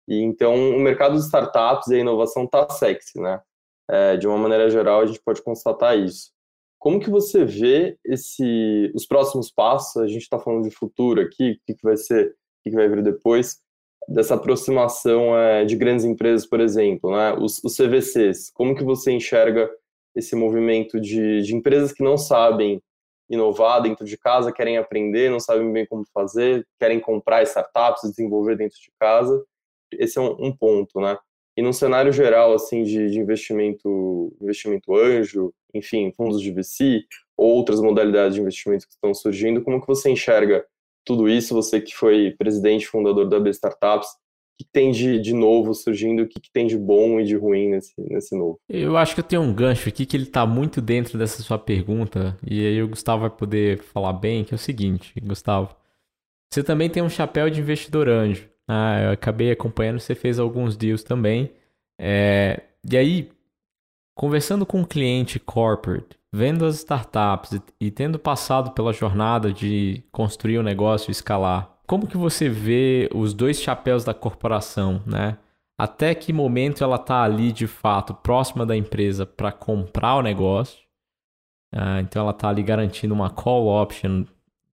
E então o mercado de startups e a inovação está sexy, né? É, de uma maneira geral, a gente pode constatar isso. Como que você vê esse, os próximos passos? A gente está falando de futuro aqui, o que, que vai ser, que, vai vir depois dessa aproximação é, de grandes empresas, por exemplo, né? os, os, CVCs. Como que você enxerga esse movimento de, de empresas que não sabem inovar dentro de casa, querem aprender, não sabem bem como fazer, querem comprar startups, desenvolver dentro de casa? Esse é um, um ponto, né? E num cenário geral, assim, de, de investimento, investimento anjo, enfim, fundos de VC, outras modalidades de investimento que estão surgindo, como que você enxerga tudo isso, você que foi presidente fundador da B Startups, o que tem de, de novo surgindo, o que, que tem de bom e de ruim nesse, nesse novo? Eu acho que eu tenho um gancho aqui que ele está muito dentro dessa sua pergunta, e aí o Gustavo vai poder falar bem, que é o seguinte, Gustavo, você também tem um chapéu de investidor anjo. Ah, eu acabei acompanhando, você fez alguns deals também. É, e aí, conversando com um cliente corporate, vendo as startups e, tendo passado pela jornada de construir um negócio e escalar, como que você vê os dois chapéus da corporação, né? Até que momento ela está ali de fato próxima da empresa para comprar o negócio? Ah, então ela está ali garantindo uma call option,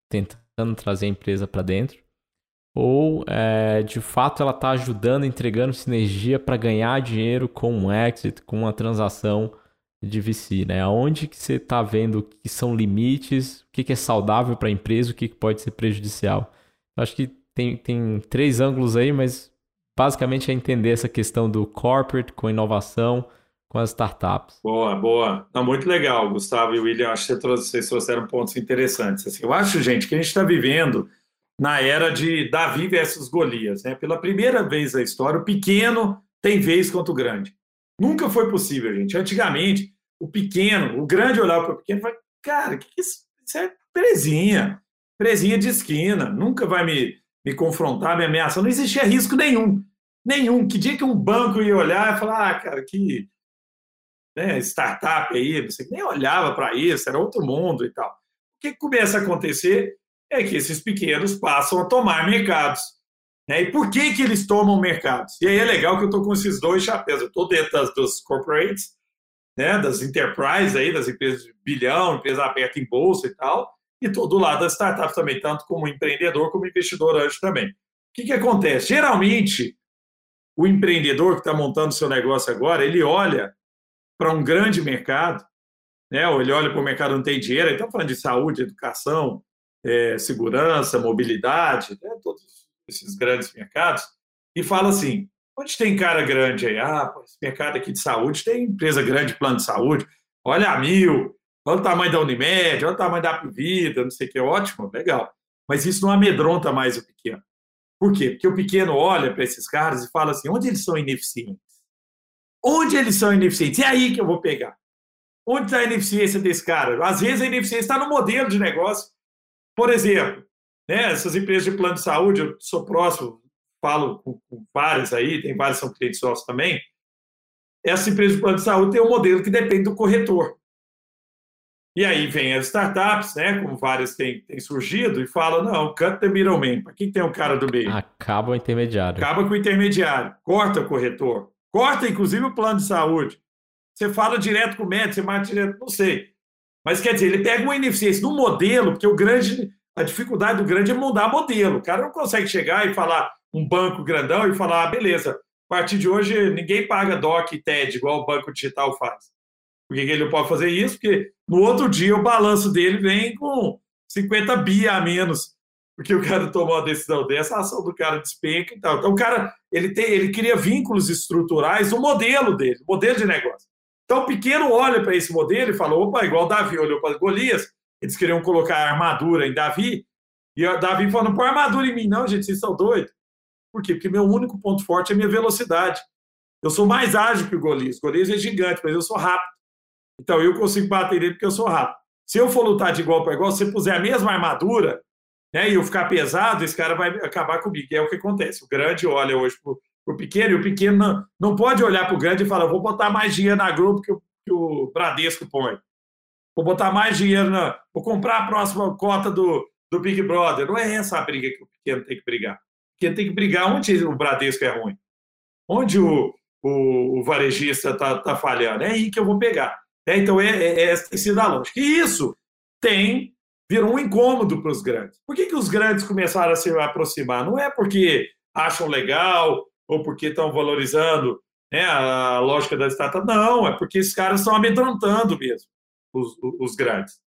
tentando trazer a empresa para dentro ou é, de fato ela está ajudando, entregando sinergia para ganhar dinheiro com um exit, com uma transação de VC, né? Aonde que você está vendo que são limites, o que, que é saudável para a empresa, o que, que pode ser prejudicial? Acho que tem, tem três ângulos aí, mas basicamente é entender essa questão do corporate com inovação, com as startups. Boa, boa. Não, muito legal, Gustavo e William. Acho que vocês trouxeram pontos interessantes. Assim, eu acho, gente, que a gente está vivendo na era de Davi versus Golias. Né? Pela primeira vez na história, o pequeno tem vez contra o grande. Nunca foi possível, gente. Antigamente, o pequeno, o grande olhava para o pequeno e falava, cara, que isso? isso é presinha, presinha de esquina, nunca vai me, me confrontar, me ameaçar. Não existia risco nenhum. Nenhum. Que dia que um banco ia olhar e falar, ah, cara, que né, startup aí, você nem olhava para isso, era outro mundo e tal. O que começa a acontecer? É que esses pequenos passam a tomar mercados. Né? E por que, que eles tomam mercados? E aí é legal que eu estou com esses dois chapéus. Eu estou dentro das, dos corporates, né? das enterprises, aí, das empresas de bilhão, empresa aberta em bolsa e tal, e estou do lado das startups também, tanto como empreendedor como investidor anjo também. O que, que acontece? Geralmente, o empreendedor que está montando seu negócio agora, ele olha para um grande mercado, né? ou ele olha para o mercado não tem dinheiro, então falando de saúde, educação, é, segurança, mobilidade, né, todos esses grandes mercados, e fala assim: onde tem cara grande aí? Ah, esse mercado aqui de saúde tem empresa grande, plano de saúde, olha a mil, olha o tamanho da Unimed, olha o tamanho da Vida, não sei o que, ótimo, legal. Mas isso não amedronta mais o pequeno. Por quê? Porque o pequeno olha para esses caras e fala assim: onde eles são ineficientes? Onde eles são ineficientes? É aí que eu vou pegar. Onde está a ineficiência desse cara? Às vezes a ineficiência está no modelo de negócio. Por exemplo, né, essas empresas de plano de saúde, eu sou próximo, falo com, com várias aí, tem várias são clientes nossos também. Essa empresa de plano de saúde tem um modelo que depende do corretor. E aí vem as startups, né, como várias têm, têm surgido, e falam, não, cut the middleman. Para que tem um cara do meio? Acaba o intermediário. Acaba com o intermediário. Corta o corretor. Corta, inclusive, o plano de saúde. Você fala direto com o médico, você mata direto, não sei. Mas quer dizer, ele pega uma ineficiência no modelo, porque o grande, a dificuldade do grande é mudar modelo. O cara não consegue chegar e falar um banco grandão e falar, ah, beleza, a partir de hoje ninguém paga DOC e TED igual o banco digital faz. Por que ele não pode fazer isso? Porque no outro dia o balanço dele vem com 50 bi a menos, porque o cara tomou uma decisão dessa, a ação do cara despenca e tal. Então o cara ele, tem, ele cria vínculos estruturais no modelo dele, modelo de negócio. Então o pequeno olha para esse modelo e fala: opa, igual Davi olhou para Golias, eles queriam colocar armadura em Davi, e Davi falou: não põe armadura em mim, não, gente, vocês são doidos. Por quê? Porque meu único ponto forte é minha velocidade. Eu sou mais ágil que o Golias. O Golias é gigante, mas eu sou rápido. Então eu consigo bater ele porque eu sou rápido. Se eu for lutar de igual para igual, se você puser a mesma armadura, né, e eu ficar pesado, esse cara vai acabar comigo. E é o que acontece. O grande olha hoje pro, o pequeno, e o pequeno não, não pode olhar para o grande e falar, vou botar mais dinheiro na grupo que o, que o Bradesco põe. Vou botar mais dinheiro na. Vou comprar a próxima cota do, do Big Brother. Não é essa a briga que o pequeno tem que brigar. O pequeno tem que brigar onde o Bradesco é ruim. Onde o, o, o varejista está tá falhando. É aí que eu vou pegar. É, então, é, é, é essa tem a lógica. E isso tem virou um incômodo para os grandes. Por que, que os grandes começaram a se aproximar? Não é porque acham legal ou porque estão valorizando né, a lógica da startup. Não, é porque esses caras estão amedrontando mesmo os, os grandes.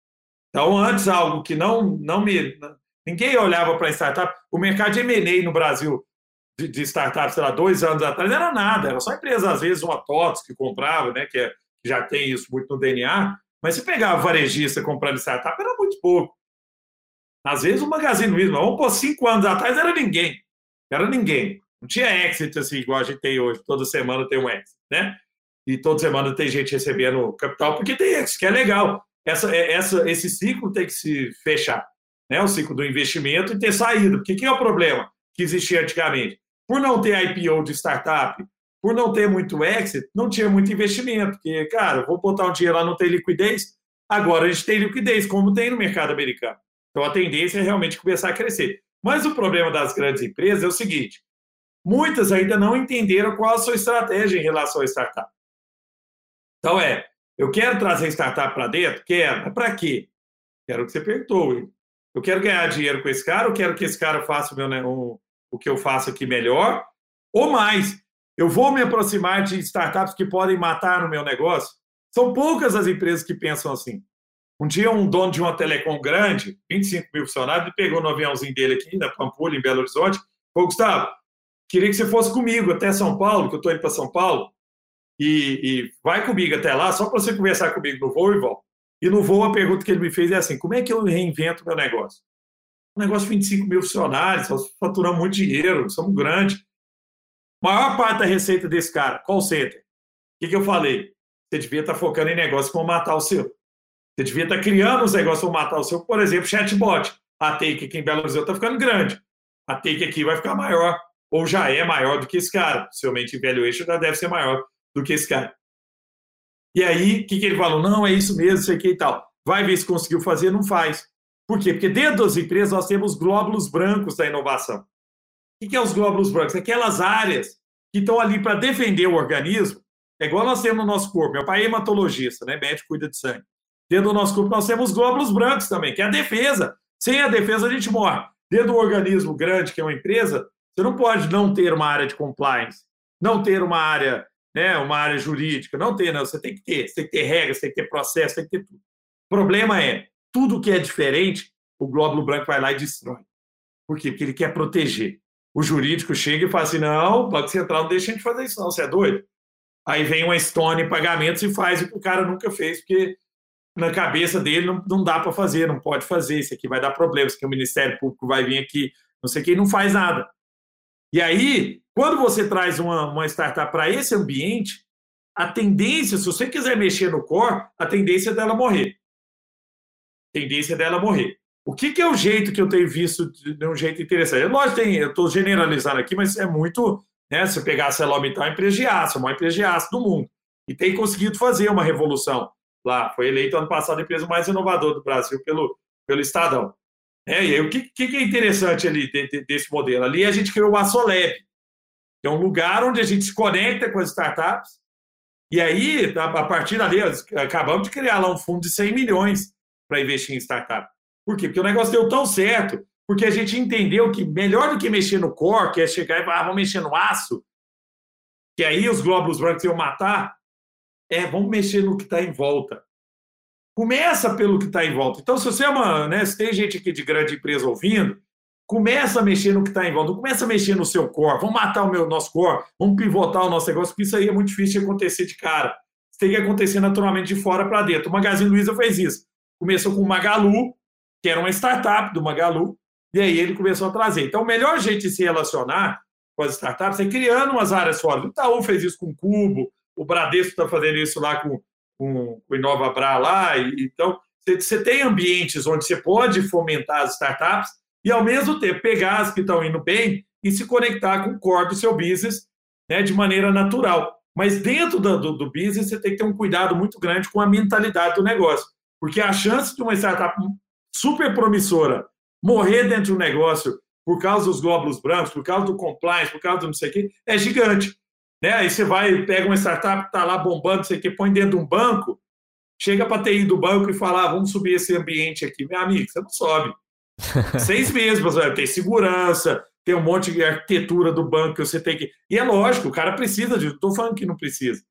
Então, antes, algo que não, não me. Ninguém olhava para startup. O mercado de M&A no Brasil de, de startup, sei lá, dois anos atrás, era nada, era só empresa, às vezes, uma TOTS que comprava, né, que, é, já tem isso muito no DNA, mas se pegava varejista comprando startup, era muito pouco. Às vezes o Magazine Luiza, vamos por cinco anos atrás, era ninguém. Era ninguém. Não tinha exit assim, igual a gente tem hoje. Toda semana tem um exit, né? E toda semana tem gente recebendo capital, porque tem exit, que é legal. Essa, é, essa, esse ciclo tem que se fechar, né? O ciclo do investimento e ter saído. Porque que é o problema que existia antigamente? Por não ter IPO de startup, por não ter muito exit, não tinha muito investimento. Porque, cara, vou botar um dinheiro lá, não tem liquidez. Agora a gente tem liquidez, como tem no mercado americano. Então a tendência é realmente começar a crescer. Mas o problema das grandes empresas é o seguinte: muitas ainda não entenderam qual a sua estratégia em relação à startup. Então é, eu quero trazer startup para dentro? Quero. Mas para quê? Quero que você perguntou. Eu quero ganhar dinheiro com esse cara, eu quero que esse cara faça o, meu, o, o que eu faço aqui melhor, ou mais. Eu vou me aproximar de startups que podem matar no meu negócio. São poucas as empresas que pensam assim. Um dia, um dono de uma telecom grande, 25 mil funcionários, pegou no aviãozinho dele aqui, na Pampulha, em Belo Horizonte, falou, Gustavo, queria que você fosse comigo até São Paulo, que eu estou indo para São Paulo, e, e, vai comigo até lá, só para você conversar comigo no voo e. E no voo, a pergunta que ele me fez é assim, como é que eu reinvento meu negócio? Um negócio de 25 mil funcionários, nós faturamos muito dinheiro, somos grandes. Maior parte da receita desse cara, call center. O que, que eu falei? Você devia estar tá focando em negócios vão matar o seu. Você devia estar criando os negócios para matar o seu, por exemplo, chatbot. A take aqui em Belo Horizonte está ficando grande. A take aqui vai ficar maior, ou já é maior do que esse cara. Possivelmente, valuation já deve ser maior do que esse cara. E aí, o que, que ele falou? Não, é isso mesmo, sei que e tal. Vai ver se conseguiu fazer, não faz. Por quê? Porque dentro das empresas nós temos glóbulos brancos da inovação. O que, é os glóbulos brancos? Aquelas áreas que estão ali para defender o organismo. É igual nós temos no nosso corpo. Meu pai é hematologista, né? médico cuida de sangue. Dentro do nosso corpo, nós temos glóbulos brancos também, que é a defesa. Sem a defesa, a gente morre. Dentro do organismo grande, que é uma empresa, você não pode não ter uma área de compliance, não ter uma área, né, uma área jurídica, não ter, não. Você tem que ter, você tem que ter regras, tem que ter processo, tem que ter tudo. O problema é, tudo que é diferente, o glóbulo branco vai lá e destrói. Por quê? Porque ele quer proteger. O jurídico chega e fala assim: não, o Banco Central não deixa a gente fazer isso, não, você é doido. Aí vem uma Stone em pagamentos e faz o que o cara nunca fez, porque na cabeça dele não, não dá para fazer, não pode fazer, isso aqui vai dar problemas, que o Ministério Público vai vir aqui, não sei quem, não faz nada. E aí, quando você traz uma, uma startup para esse ambiente, a tendência, se você quiser mexer no core, a tendência é dela morrer. A tendência é dela morrer. O que, que, é o jeito que eu tenho visto de um jeito interessante? Eu, lógico, tem, eu estou generalizando aqui, mas é muito. Né, se pegar a Celomital, é empresa de aço, maior empresa de aço do mundo. E tem conseguido fazer uma revolução lá. Foi eleito ano passado a empresa mais inovadora do Brasil pelo, pelo Estadão. É, e aí, o que, que é interessante ali de, de, desse modelo? Ali a gente criou o Assolab, que é um lugar onde a gente se conecta com as startups, e aí, a partir dali, acabamos de criar lá um fundo de 100 milhões para investir em startup. Por quê? Porque o negócio deu tão certo, porque a gente entendeu que melhor do que mexer no core, que é chegar e falar, ah, vamos mexer no aço, que aí os glóbulos brancos iam matar, é, vamos mexer no que está em volta. Começa pelo que está em volta. Então, se você é uma, né, se tem gente aqui de grande empresa ouvindo, começa a mexer no que está em volta, começa a mexer no seu core, vamos matar o meu, nosso core, vamos pivotar o nosso negócio, porque isso aí é muito difícil de acontecer de cara. Isso tem que acontecer naturalmente de fora para dentro. O Magazine Luiza fez isso. Começou com o Magalu, que era uma startup do Magalu, e aí ele começou a trazer. Então, o melhor jeito de se relacionar com as startups é criando umas áreas fora. O Itaú fez isso com o Cubo, o Bradesco está fazendo isso lá com, com, com o InovaBra lá. E, então, você tem ambientes onde você pode fomentar as startups e, ao mesmo tempo, pegar as que estão indo bem e se conectar com o core do seu business né, de maneira natural. Mas dentro do, do, do business, você tem que ter um cuidado muito grande com a mentalidade do negócio. Porque a chance de uma startup super promissora morrer dentro do negócio por causa dos glóbulos brancos, por causa do compliance, por causa do não sei o quê, é gigante. Né? Aí você vai, pega uma startup que está lá bombando, sei que põe dentro de um banco, chega para TI do banco e fala: ah, vamos subir esse ambiente aqui. Meu amigo, você não sobe. Seis meses, você tem segurança, tem um monte de arquitetura do banco que você tem que. E é lógico, o cara precisa disso. Estou falando que não precisa.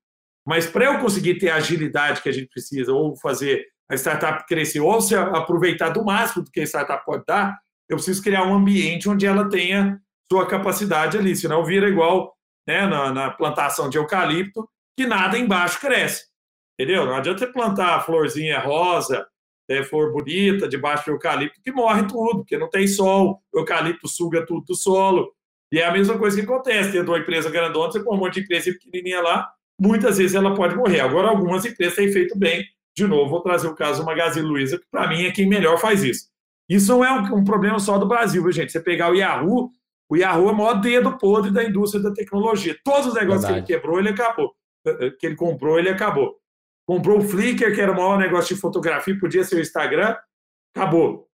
Mas para eu conseguir ter a agilidade que a gente precisa, ou fazer a startup crescer, ou se aproveitar do máximo do que a startup pode dar, eu preciso criar um ambiente onde ela tenha sua capacidade ali, senão vira igual né, na, na plantação de eucalipto, que nada embaixo cresce. Entendeu? Não adianta você plantar florzinha rosa, é, flor bonita, debaixo do eucalipto, que morre tudo, porque não tem sol, o eucalipto suga tudo do solo. E é a mesma coisa que acontece dentro de uma empresa grandona, você põe um monte de empresa pequenininha lá, muitas vezes ela pode morrer. Agora, algumas empresas têm feito bem. De novo, vou trazer o caso do Magazine Luiza, que para mim é quem melhor faz isso. Isso não é um, um problema só do Brasil, viu, gente? Você pegar o Yahoo, o Yahoo é o maior dedo podre da indústria da tecnologia. Todos os negócios Verdade. que ele quebrou, ele acabou. Eh, eh, que ele comprou, ele acabou. Comprou o Flickr, que era o maior negócio de fotografia, podia ser o Instagram, acabou.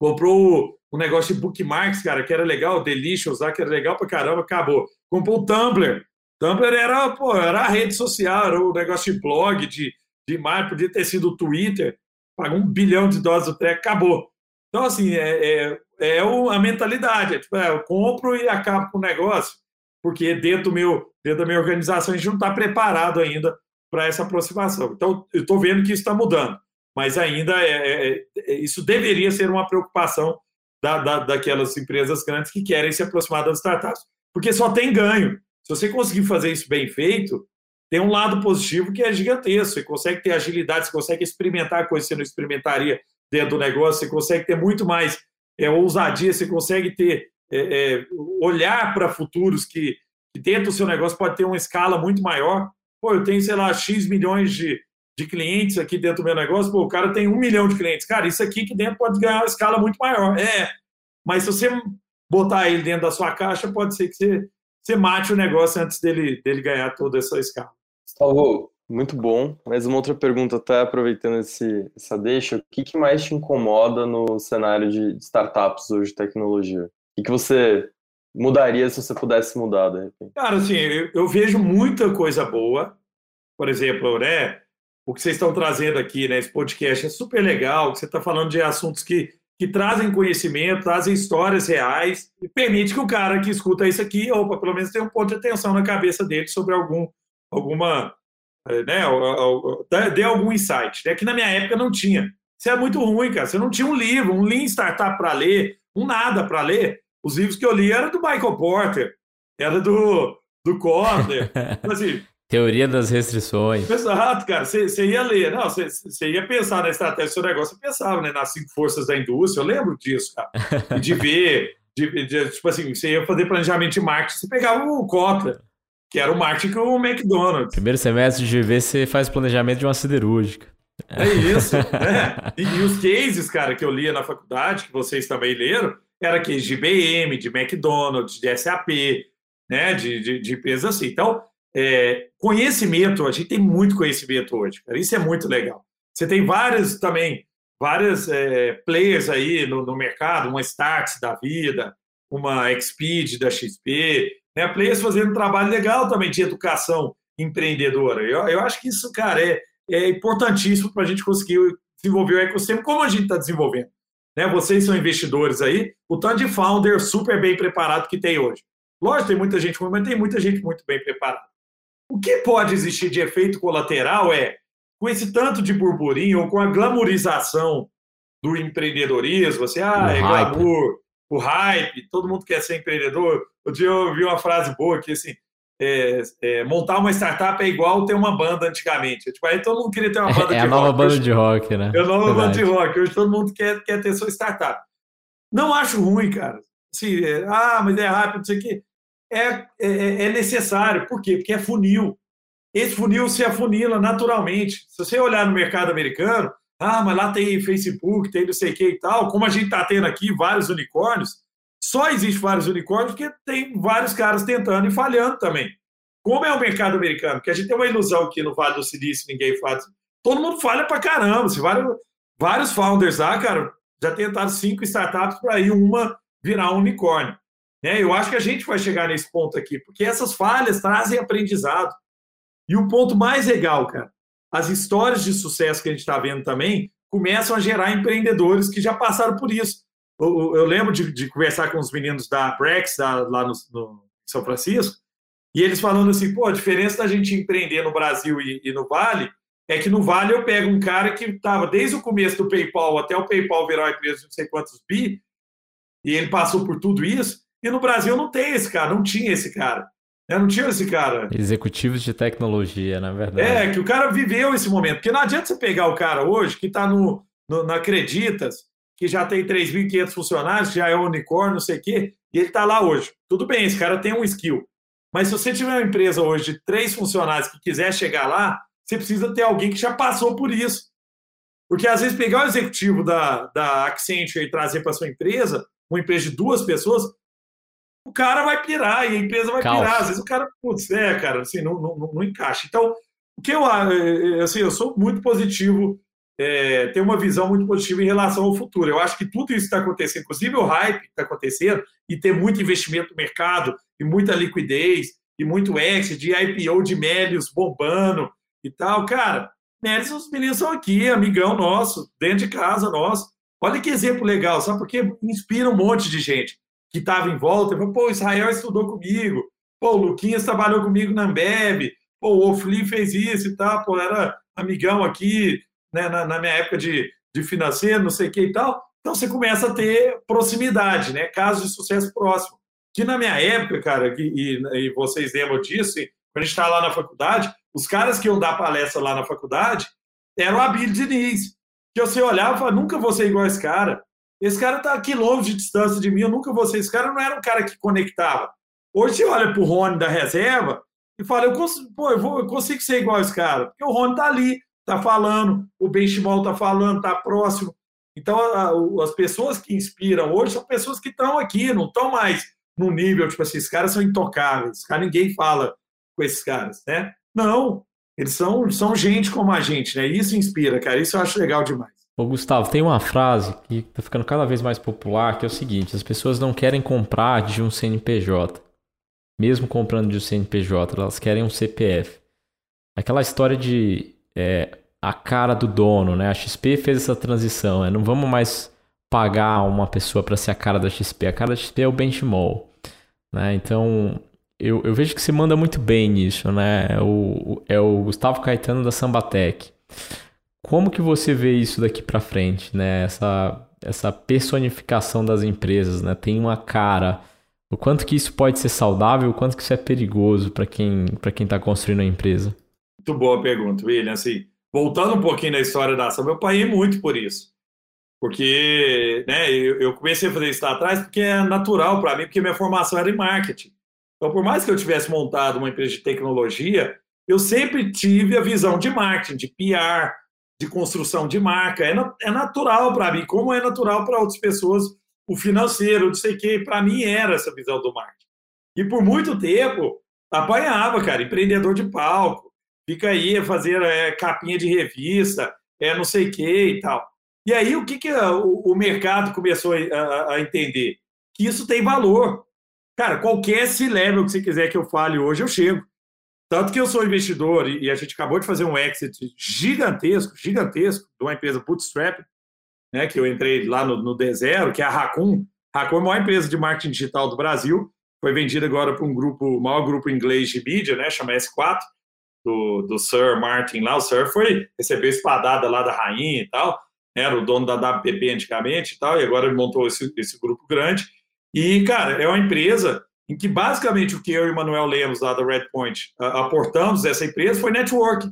Comprou o negócio de bookmarks, cara, que era legal, Delicious lá, que era legal pra caramba, acabou. Comprou o Tumblr. Tumblr era, pô, era a rede social, era o negócio de blog, de, de imagem, podia ter sido o Twitter, pagou um bilhão de dólares o treco, acabou. Então, assim, é, é, é a mentalidade. É, tipo, é, eu compro e acabo com o negócio, porque dentro, do meu, dentro da minha organização a gente não está preparado ainda para essa aproximação. Então, eu estou vendo que isso está mudando, mas ainda é, é, é, isso deveria ser uma preocupação da, da, daquelas empresas grandes que querem se aproximar das startups, porque só tem ganho. Se você conseguir fazer isso bem feito, tem um lado positivo que é gigantesco. Você consegue ter agilidade, você consegue experimentar coisas que você não experimentaria dentro do negócio, você consegue ter muito mais é, ousadia, você consegue ter é, é, olhar para futuros que, que dentro do seu negócio pode ter uma escala muito maior. Pô, eu tenho, sei lá, X milhões de, de clientes aqui dentro do meu negócio, pô, o cara tem um milhão de clientes. Cara, isso aqui que dentro pode ganhar uma escala muito maior. É, mas se você botar ele dentro da sua caixa, pode ser que você, você mate o negócio antes dele, dele ganhar toda essa escala. Gustavo, muito bom. Mas uma outra pergunta, até aproveitando esse, essa deixa, o que, que mais te incomoda no cenário de startups hoje de tecnologia? O que, que você mudaria se você pudesse mudar, de repente? Cara, assim, eu, eu vejo muita coisa boa. Por exemplo, né, o que vocês estão trazendo aqui, né, esse podcast é super legal, você está falando de assuntos que, que trazem conhecimento, trazem histórias reais e permite que o cara que escuta isso aqui, opa, pelo menos tenha um ponto de atenção na cabeça dele sobre algum, alguma né, dê algum insight. É que na minha época não tinha. Isso é muito ruim, cara. Você não tinha um livro, um Lean Startup para ler, um nada para ler. Os livros que eu li eram do Michael Porter, era do, do Kotler. assim, Teoria das restrições. Exato, cara. Você, ia ler, não, você, você, ia pensar na estratégia do seu negócio, você pensava né, nas cinco forças da indústria, eu lembro disso, cara. E de ver, de, de, tipo assim, você ia fazer planejamento de marketing, você pegava o Kotler que era o marketing com o McDonald's. Primeiro semestre de GV você faz planejamento de uma siderúrgica. É isso. né? E, e, os cases, cara, que eu lia na faculdade, que vocês também leram, era case de IBM, de McDonald's, de SAP, né? de, de, de empresas assim. Então, é, conhecimento, a gente tem muito conhecimento hoje, cara. Isso é muito legal. Você tem várias também, várias é, players aí no, no mercado, uma Starts da vida, uma Expeed da XP, né? Players fazendo um trabalho legal também de educação empreendedora. Eu, eu acho que isso, cara, é, é importantíssimo para a gente conseguir desenvolver o ecossistema como a gente está desenvolvendo. Né? Vocês são investidores aí, o tanto de founder super bem preparado que tem hoje. Lógico, tem muita gente ruim, mas tem muita gente muito bem preparada. O que pode existir de efeito colateral é, com esse tanto de burburinho, ou com a glamorização do empreendedorismo, assim, ah, é glamour, o hype, todo mundo quer ser empreendedor. Outro dia eu ouvi uma frase boa que assim, é, é, montar uma startup é igual ter uma banda antigamente. Tipo, aí todo mundo queria ter uma banda é, de rock. É a nova banda hoje, de rock, né? É a nova Verdade. banda de rock. Hoje todo mundo quer, quer ter sua startup. Não acho ruim, cara. Assim, é, ah, mas é rápido, não sei o quê. É, é, é, é necessário. Por quê? Porque é funil. Esse funil se afunila naturalmente. Se você olhar no mercado americano, ah, mas lá tem Facebook, tem não sei o que e tal. Como a gente está tendo aqui vários unicórnios, só existe vários unicórnios porque tem vários caras tentando e falhando também. Como é o mercado americano? Porque a gente tem uma ilusão aqui no Vale do Silício, ninguém faz. Todo mundo falha pra caramba. Se vários, vários founders lá, cara, já tentaram cinco startups para ir uma virar um unicórnio. Né? Eu acho que a gente vai chegar nesse ponto aqui, porque essas falhas trazem aprendizado. E o ponto mais legal, cara, as histórias de sucesso que a gente está vendo também começam a gerar empreendedores que já passaram por isso. Eu, eu lembro de, de, conversar com os meninos da Brex, da, lá no, no, São Francisco, e eles falando assim: pô, a diferença da gente empreender no Brasil e, e no Vale é que no Vale eu pego um cara que estava desde o começo do PayPal até o PayPal virar uma empresa de não sei quantos bi, e ele passou por tudo isso, E no Brasil não tem esse cara, não tinha esse cara. Né? Não tinha esse cara. Executivos de tecnologia, na verdade. É, que o cara viveu esse momento. Porque não adianta você pegar o cara hoje que está no, no, na Acreditas, que já tem 3.500 funcionários, já é unicórnio, não sei o quê, e ele está lá hoje. Tudo bem, esse cara tem um skill. Mas se você tiver uma empresa hoje de três funcionários que quiser chegar lá, você precisa ter alguém que já passou por isso. Porque às vezes pegar o executivo da, da Accenture e trazer para sua empresa, uma empresa de duas pessoas, o cara vai pirar e a empresa vai Calma. pirar. Às vezes o cara, putz, é, cara, assim, não, não, não encaixa. Então, o que eu, eh, assim, eu sou muito positivo, é, tenho uma visão muito positiva em relação ao futuro. Eu acho que tudo isso está acontecendo, inclusive o hype está acontecendo, e ter muito investimento no mercado, e muita liquidez, e muito exit, de IPO de Melios bombando e tal. Cara, Melios, os meninos são aqui, amigão nosso, dentro de casa nosso. Olha que exemplo legal, sabe? Porque inspira um monte de gente que estava em volta. Falou, Pô, Israel estudou comigo. Pô, o Luquinhas trabalhou comigo na Ambev. Pô, o Ofli fez isso e tal. Pô, era amigão aqui né, na, na minha época de, de financeiro, não sei o que e tal. Então você começa a ter proximidade, né? Casos de sucesso próximo. Que na minha época, cara, que, e, e vocês lembram disso, quando a gente está lá na faculdade, os caras que iam dar palestra lá na faculdade eram o Abílio Diniz. Que você olhava e falava, nunca vou ser igual esse cara. Esse cara está a quilômetros de distância de mim, eu nunca vou ser. Esse cara não era um cara que conectava. Hoje você olha para o Rony da reserva e fala, eu consigo, pô, eu, vou, eu consigo ser igual esse cara. Porque o Rony está ali, está falando, o Benchimol está falando, está próximo. Então, a, as pessoas que inspiram hoje são pessoas que estão aqui, não estão mais no nível, tipo assim, esses caras são intocáveis, cara, ninguém fala com esses caras, né? Não, eles são, são gente como a gente, né? Isso inspira, cara, isso eu acho legal demais. Ô Gustavo, tem uma frase que está ficando cada vez mais popular, que é o seguinte, as pessoas não querem comprar de um CNPJ. Mesmo comprando de um CNPJ, elas querem um CPF. Aquela história de é, a cara do dono, né? A XP fez essa transição, né? Não vamos mais pagar uma pessoa para ser a cara da XP. A cara da XP é o benchmark, né? Então, eu, eu vejo que você manda muito bem nisso, né? O, é o Gustavo Caetano da Sambatec. Como que você vê isso daqui para frente, né? Essa, essa personificação das empresas, né? Tem uma cara. O quanto que isso pode ser saudável, o quanto que isso é perigoso para quem para quem está construindo a empresa? Muito boa pergunta, William. Assim, voltando um pouquinho na história da ação, eu paguei muito por isso. Porque né, eu, eu comecei a fazer isso lá atrás porque é natural para mim, porque minha formação era em marketing. Então, por mais que eu tivesse montado uma empresa de tecnologia, eu sempre tive a visão de marketing, de PR, de construção de marca. É, é natural para mim, como é natural para outras pessoas o financeiro, não sei o quê. Para mim era essa visão do marketing. E por muito tempo apanhava, cara, empreendedor de palco, fica aí fazer é, capinha de revista, é não sei o quê e tal. E aí o que, que o, o mercado começou a, a, entender? Que isso tem valor. Cara, qualquer C-level que você quiser que eu fale hoje, eu chego. Tanto que eu sou investidor e, a gente acabou de fazer um exit gigantesco, gigantesco, de uma empresa Bootstrap, né, que eu entrei lá no, no D0, que é a Raccoon. Raccoon é a maior empresa de marketing digital do Brasil, foi vendida agora para um grupo, o maior grupo inglês de mídia, né, chama S4, do, do Sir Martin lá. O Sir foi, recebeu espadada lá da rainha e tal, era o dono da WPP antigamente e tal, e agora ele montou esse, esse grupo grande. E, cara, é uma empresa em que basicamente o que eu e o Manuel Lemos, lá da Redpoint, aportamos essa empresa foi network.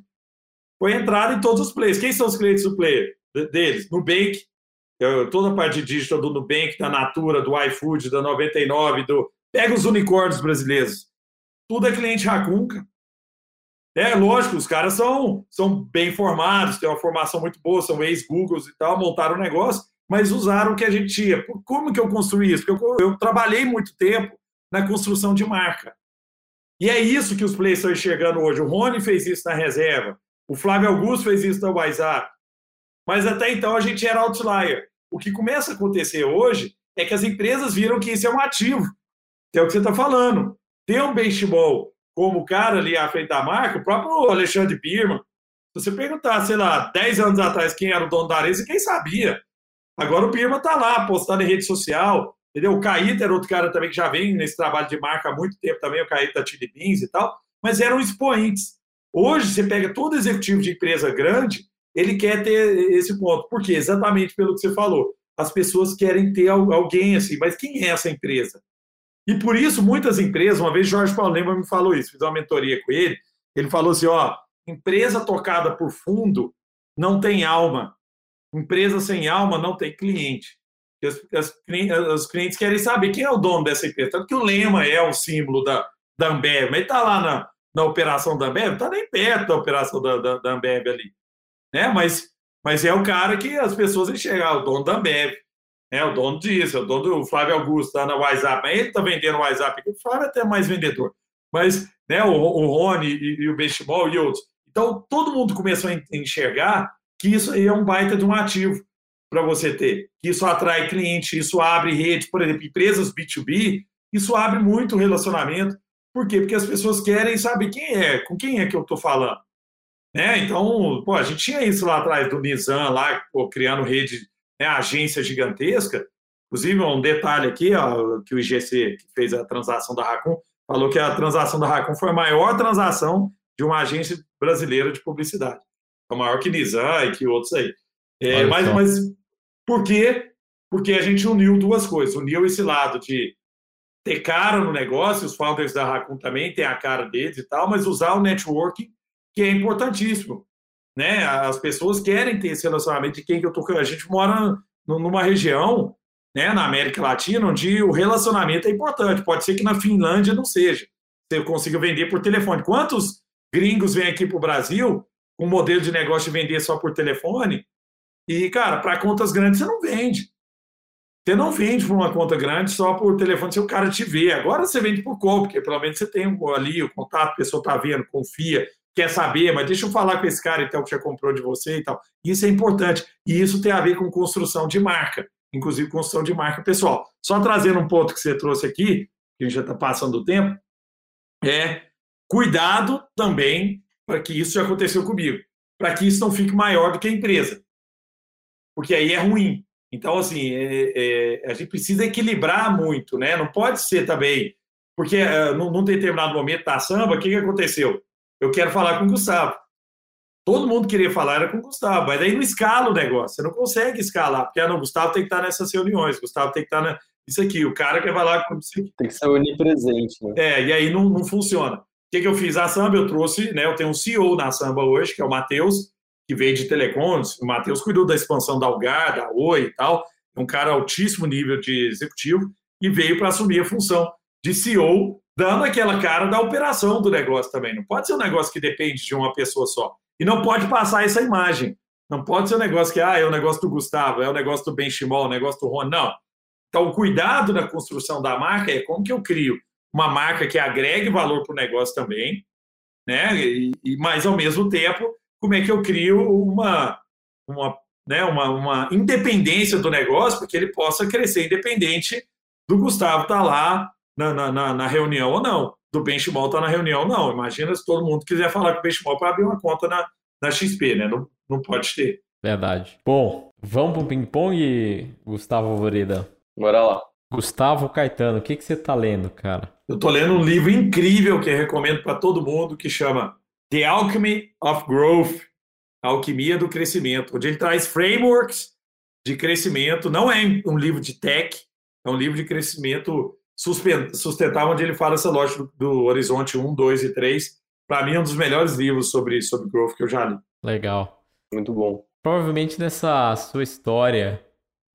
Foi entrada em todos os players. Quem são os clientes do player? Deles? Nubank, toda a parte digital do Nubank, da Natura, do iFood, da 99, do... pega os unicórnios brasileiros. Tudo é cliente Raccoon, É lógico, os caras são, são bem formados, têm uma formação muito boa, são ex-Googles e tal, montaram o um negócio, mas usaram o que a gente tinha. Como que eu construí isso? Porque eu, eu trabalhei muito tempo na construção de marca. E é isso que os players estão enxergando hoje. O Rony fez isso na reserva, o Flávio Augusto fez isso na WhatsApp. Mas até então a gente era outlier. O que começa a acontecer hoje é que as empresas viram que isso é um ativo, é o que você está falando. Ter um benchball como o cara ali à frente da marca, o próprio Alexandre Birman, se você perguntar, sei lá, 10 anos atrás quem era o dono da Arezzo, quem sabia? Agora o Birman está lá, postando em rede social, Entendeu? O Caíta era outro cara também que já vem nesse trabalho de marca há muito tempo também, o Caíta Chili Beans e tal, mas eram expoentes. Hoje, você pega todo executivo de empresa grande, ele quer ter esse ponto. Por quê? Exatamente pelo que você falou. As pessoas querem ter alguém assim, mas quem é essa empresa? E por isso, muitas empresas, uma vez Jorge Paulo Lema me falou isso, fiz uma mentoria com ele, ele falou assim, ó, empresa tocada por fundo não tem alma. Empresa sem alma não tem cliente. As, as, os clientes querem saber quem é o dono dessa empresa. Tanto que o lema é o símbolo da, da Ambev, mas está lá na, na operação da Ambev, está nem perto da operação da, da, da Ambev ali. Né? Mas, mas é o cara que as pessoas enxergam, ah, o dono da Ambev. É o dono disso, é o dono do Flávio Augusto, está na WhatsApp. Ele está vendendo WhatsApp, o Flávio é até mais vendedor. Mas né, o, o Rony e, e o Benchimol e outros. Então, todo mundo começou a enxergar que isso aí é um baita de um ativo para você ter. Isso atrai cliente, isso abre rede, por exemplo, empresas B2B, isso abre muito relacionamento. Por quê? Porque as pessoas querem saber quem é, com quem é que eu estou falando. Né? Então, pô, a gente tinha isso lá atrás do Nizam, lá, pô, criando rede, né, agência gigantesca. Inclusive, um detalhe aqui, ó, que o IGC que fez a transação da Racon, falou que a transação da Racon foi a maior transação de uma agência brasileira de publicidade. É maior que Nizam e que outros aí. É, mas, mas por quê? Porque a gente uniu duas coisas. Uniu esse lado de ter cara no negócio, os founders da Raccoon também têm a cara deles e tal, mas usar o networking, que é importantíssimo. Né? As pessoas querem ter esse relacionamento de quem que eu tô. A gente mora numa região, né, na América Latina, onde o relacionamento é importante. Pode ser que na Finlândia não seja. Você consiga vender por telefone. Quantos gringos vêm aqui para o Brasil com um modelo de negócio de vender só por telefone? E, cara, para contas grandes você não vende. Você não vende por uma conta grande só por telefone se o cara te vê. Agora você vende por call, porque pelo menos você tem ali o contato, a pessoa está vendo, confia, quer saber, mas deixa eu falar com esse cara então que já comprou de você e tal. Isso é importante. E isso tem a ver com construção de marca, inclusive construção de marca pessoal. Só trazendo um ponto que você trouxe aqui, que a gente já está passando o tempo, é cuidado também para que isso já aconteceu comigo, para que isso não fique maior do que a empresa porque aí é ruim. Então, assim, é, é, a gente precisa equilibrar muito, né? Não pode ser também, porque uh, num, num, determinado momento da samba, o que, que aconteceu? Eu quero falar com o Gustavo. Todo mundo queria falar era com o Gustavo, mas aí não escala o negócio, você não consegue escalar, porque ah, não, o Gustavo tem que estar nessas reuniões, o Gustavo tem que estar na, isso aqui, o cara quer falar com isso aqui. Tem que ser onipresente, né? É, e aí não, não funciona. O que, que eu fiz? A samba eu trouxe, né? Eu tenho um CEO na samba hoje, que é o Matheus, que veio de telecoms, o Matheus cuidou da expansão da Algar, da Oi e tal, é um cara altíssimo nível de executivo, e veio para assumir a função de CEO, dando aquela cara da operação do negócio também. Não pode ser um negócio que depende de uma pessoa só. E não pode passar essa imagem. Não pode ser um negócio que ah, é o negócio do Gustavo, é o negócio do Benchimol, o negócio do Ron. Não. Então, o cuidado na construção da marca é como que eu crio uma marca que agregue valor para o negócio também, né? E, e, mas, ao mesmo tempo, como é que eu crio uma, uma, né, uma, uma independência do negócio, porque ele possa crescer independente do Gustavo estar tá lá na, na, na, reunião ou não, do Benchmall estar tá na reunião ou não. Imagina se todo mundo quiser falar com o Benchmall para abrir uma conta na, na XP, né? Não, não pode ter. Verdade. Bom, vamos para o ping-pong, Gustavo Alvoreda? Bora lá. Gustavo Caetano, o que, que você está lendo, cara? Eu estou lendo um livro incrível que eu recomendo para todo mundo, que chama The Alchemy of Growth, a alquimia do crescimento, onde ele traz frameworks de crescimento. Não é um livro de tech, é um livro de crescimento sustentável, onde ele fala essa lógica do, horizonte 1, 2 e 3. Para mim, é um dos melhores livros sobre, sobre growth que eu já li. Legal. Muito bom. Provavelmente nessa sua história,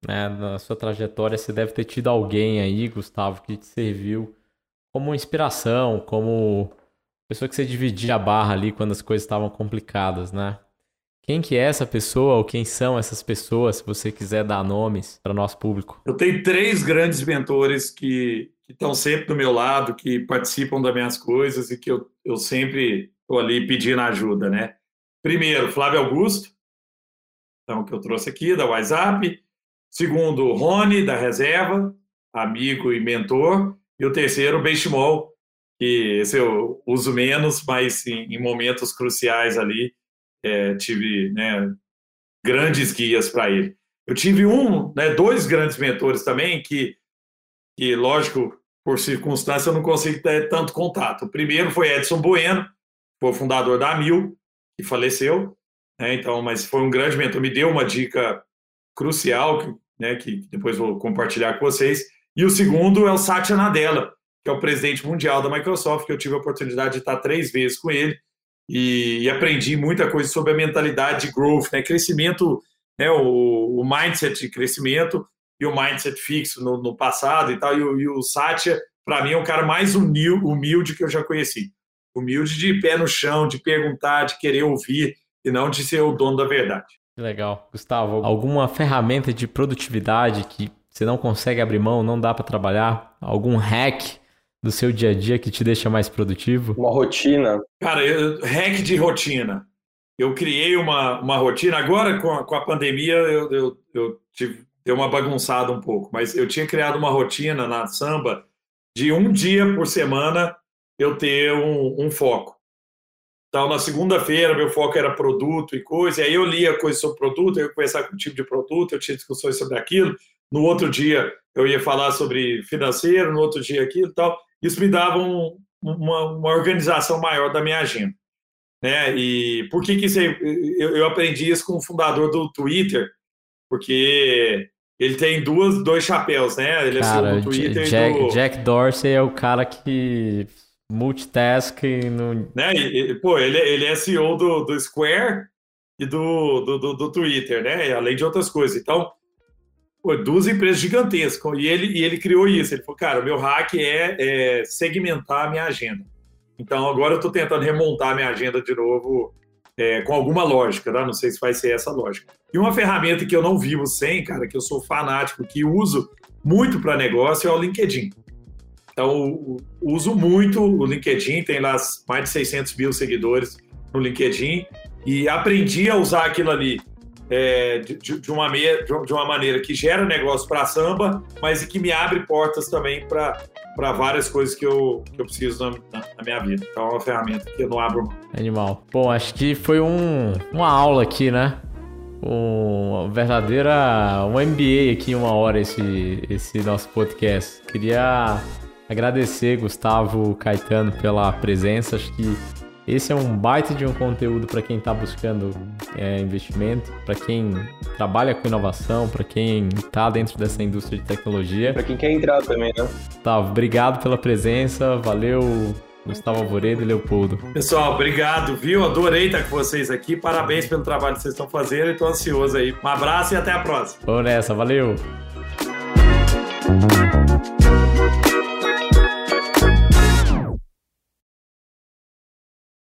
né, na sua trajetória, você deve ter tido alguém aí, Gustavo, que te serviu como inspiração, como pessoa que você dividia a barra ali quando as coisas estavam complicadas, né? Quem que é essa pessoa ou quem são essas pessoas, se você quiser dar nomes para o nosso público? Eu tenho três grandes mentores que, estão sempre do meu lado, que participam das minhas coisas e que eu, eu sempre estou ali pedindo ajuda, né? Primeiro, Flávio Augusto, então, que eu trouxe aqui, da WhatsApp. Segundo, Rony, da Reserva, amigo e mentor. E o terceiro, Benchimol, que esse eu uso menos, mas em, em momentos cruciais ali é, tive né, grandes guias para ele. Eu tive um, né, dois grandes mentores também que, que, lógico, por circunstância eu não consigo ter tanto contato. O primeiro foi Edson Bueno, foi o fundador da Amil, que faleceu, né, então, mas foi um grande mentor, me deu uma dica crucial, né, que depois vou compartilhar com vocês. E o segundo é o Satya Nadella, que é o presidente mundial da Microsoft, que eu tive a oportunidade de estar três vezes com ele e, e aprendi muita coisa sobre a mentalidade de growth, né? crescimento, né? o, o mindset de crescimento e o mindset fixo no, no passado e tal. E o, e o Satya, para mim, é o cara mais humilde, humilde que eu já conheci. Humilde de pé no chão, de perguntar, de querer ouvir e não de ser o dono da verdade. Legal. Gustavo, alguma ferramenta de produtividade que você não consegue abrir mão, não dá para trabalhar? Algum hack do seu dia a dia que te deixa mais produtivo? Uma rotina. Cara, eu, hack de rotina. Eu criei uma, uma rotina. Agora, com a, com a pandemia, eu, eu, eu tive, deu uma bagunçada um pouco, mas eu tinha criado uma rotina na samba de um dia por semana eu ter um, um foco. Então, na segunda-feira, meu foco era produto e coisa, e aí eu lia coisas sobre produto, eu ia conversar com o tipo de produto, eu tinha discussões sobre aquilo. No outro dia, eu ia falar sobre financeiro, no outro dia aquilo e tal. Isso me dava um, uma, uma, organização maior da minha agenda. Né? E por que, que isso aí, eu, eu aprendi isso com o fundador do Twitter, porque ele tem duas, dois chapéus, né? Ele cara, é do Twitter Jack, do... Jack Dorsey é o cara que multitask no... Né? E, e, pô, ele, ele é CEO do, do Square e do, do, do, do Twitter, né? Além de outras coisas. Então, duas empresas gigantescas. E ele, e ele criou isso. Ele falou, cara, o meu hack é, é segmentar a minha agenda. Então, agora eu estou tentando remontar a minha agenda de novo é, com alguma lógica, tá? Não sei se vai ser essa lógica. E uma ferramenta que eu não vivo sem, cara, que eu sou fanático, que uso muito para negócio, é o LinkedIn. Então, uso muito o LinkedIn, tem lá mais de 600 mil seguidores no LinkedIn, e aprendi a usar aquilo ali é, de, de, uma meia, de, uma maneira que gera negócio para samba, mas que me abre portas também para várias coisas que eu, que eu preciso na, na, na, minha vida. Então é uma ferramenta que eu não abro. Animal. Bom, acho que foi um, uma aula aqui, né? Uma verdadeira. um MBA aqui, uma hora, esse, esse nosso podcast. Queria agradecer, Gustavo Caetano, pela presença. Acho que esse é um baita de um conteúdo para quem está buscando é, investimento, para quem trabalha com inovação, para quem está dentro dessa indústria de tecnologia. Para quem quer entrar também, né? Gustavo, obrigado pela presença, valeu. Gustavo Alvoredo e Leopoldo. Pessoal, obrigado, viu? Adorei estar com vocês aqui. Parabéns pelo trabalho que vocês estão fazendo. Estou ansioso aí. Um abraço e até a próxima. Vamos nessa, valeu.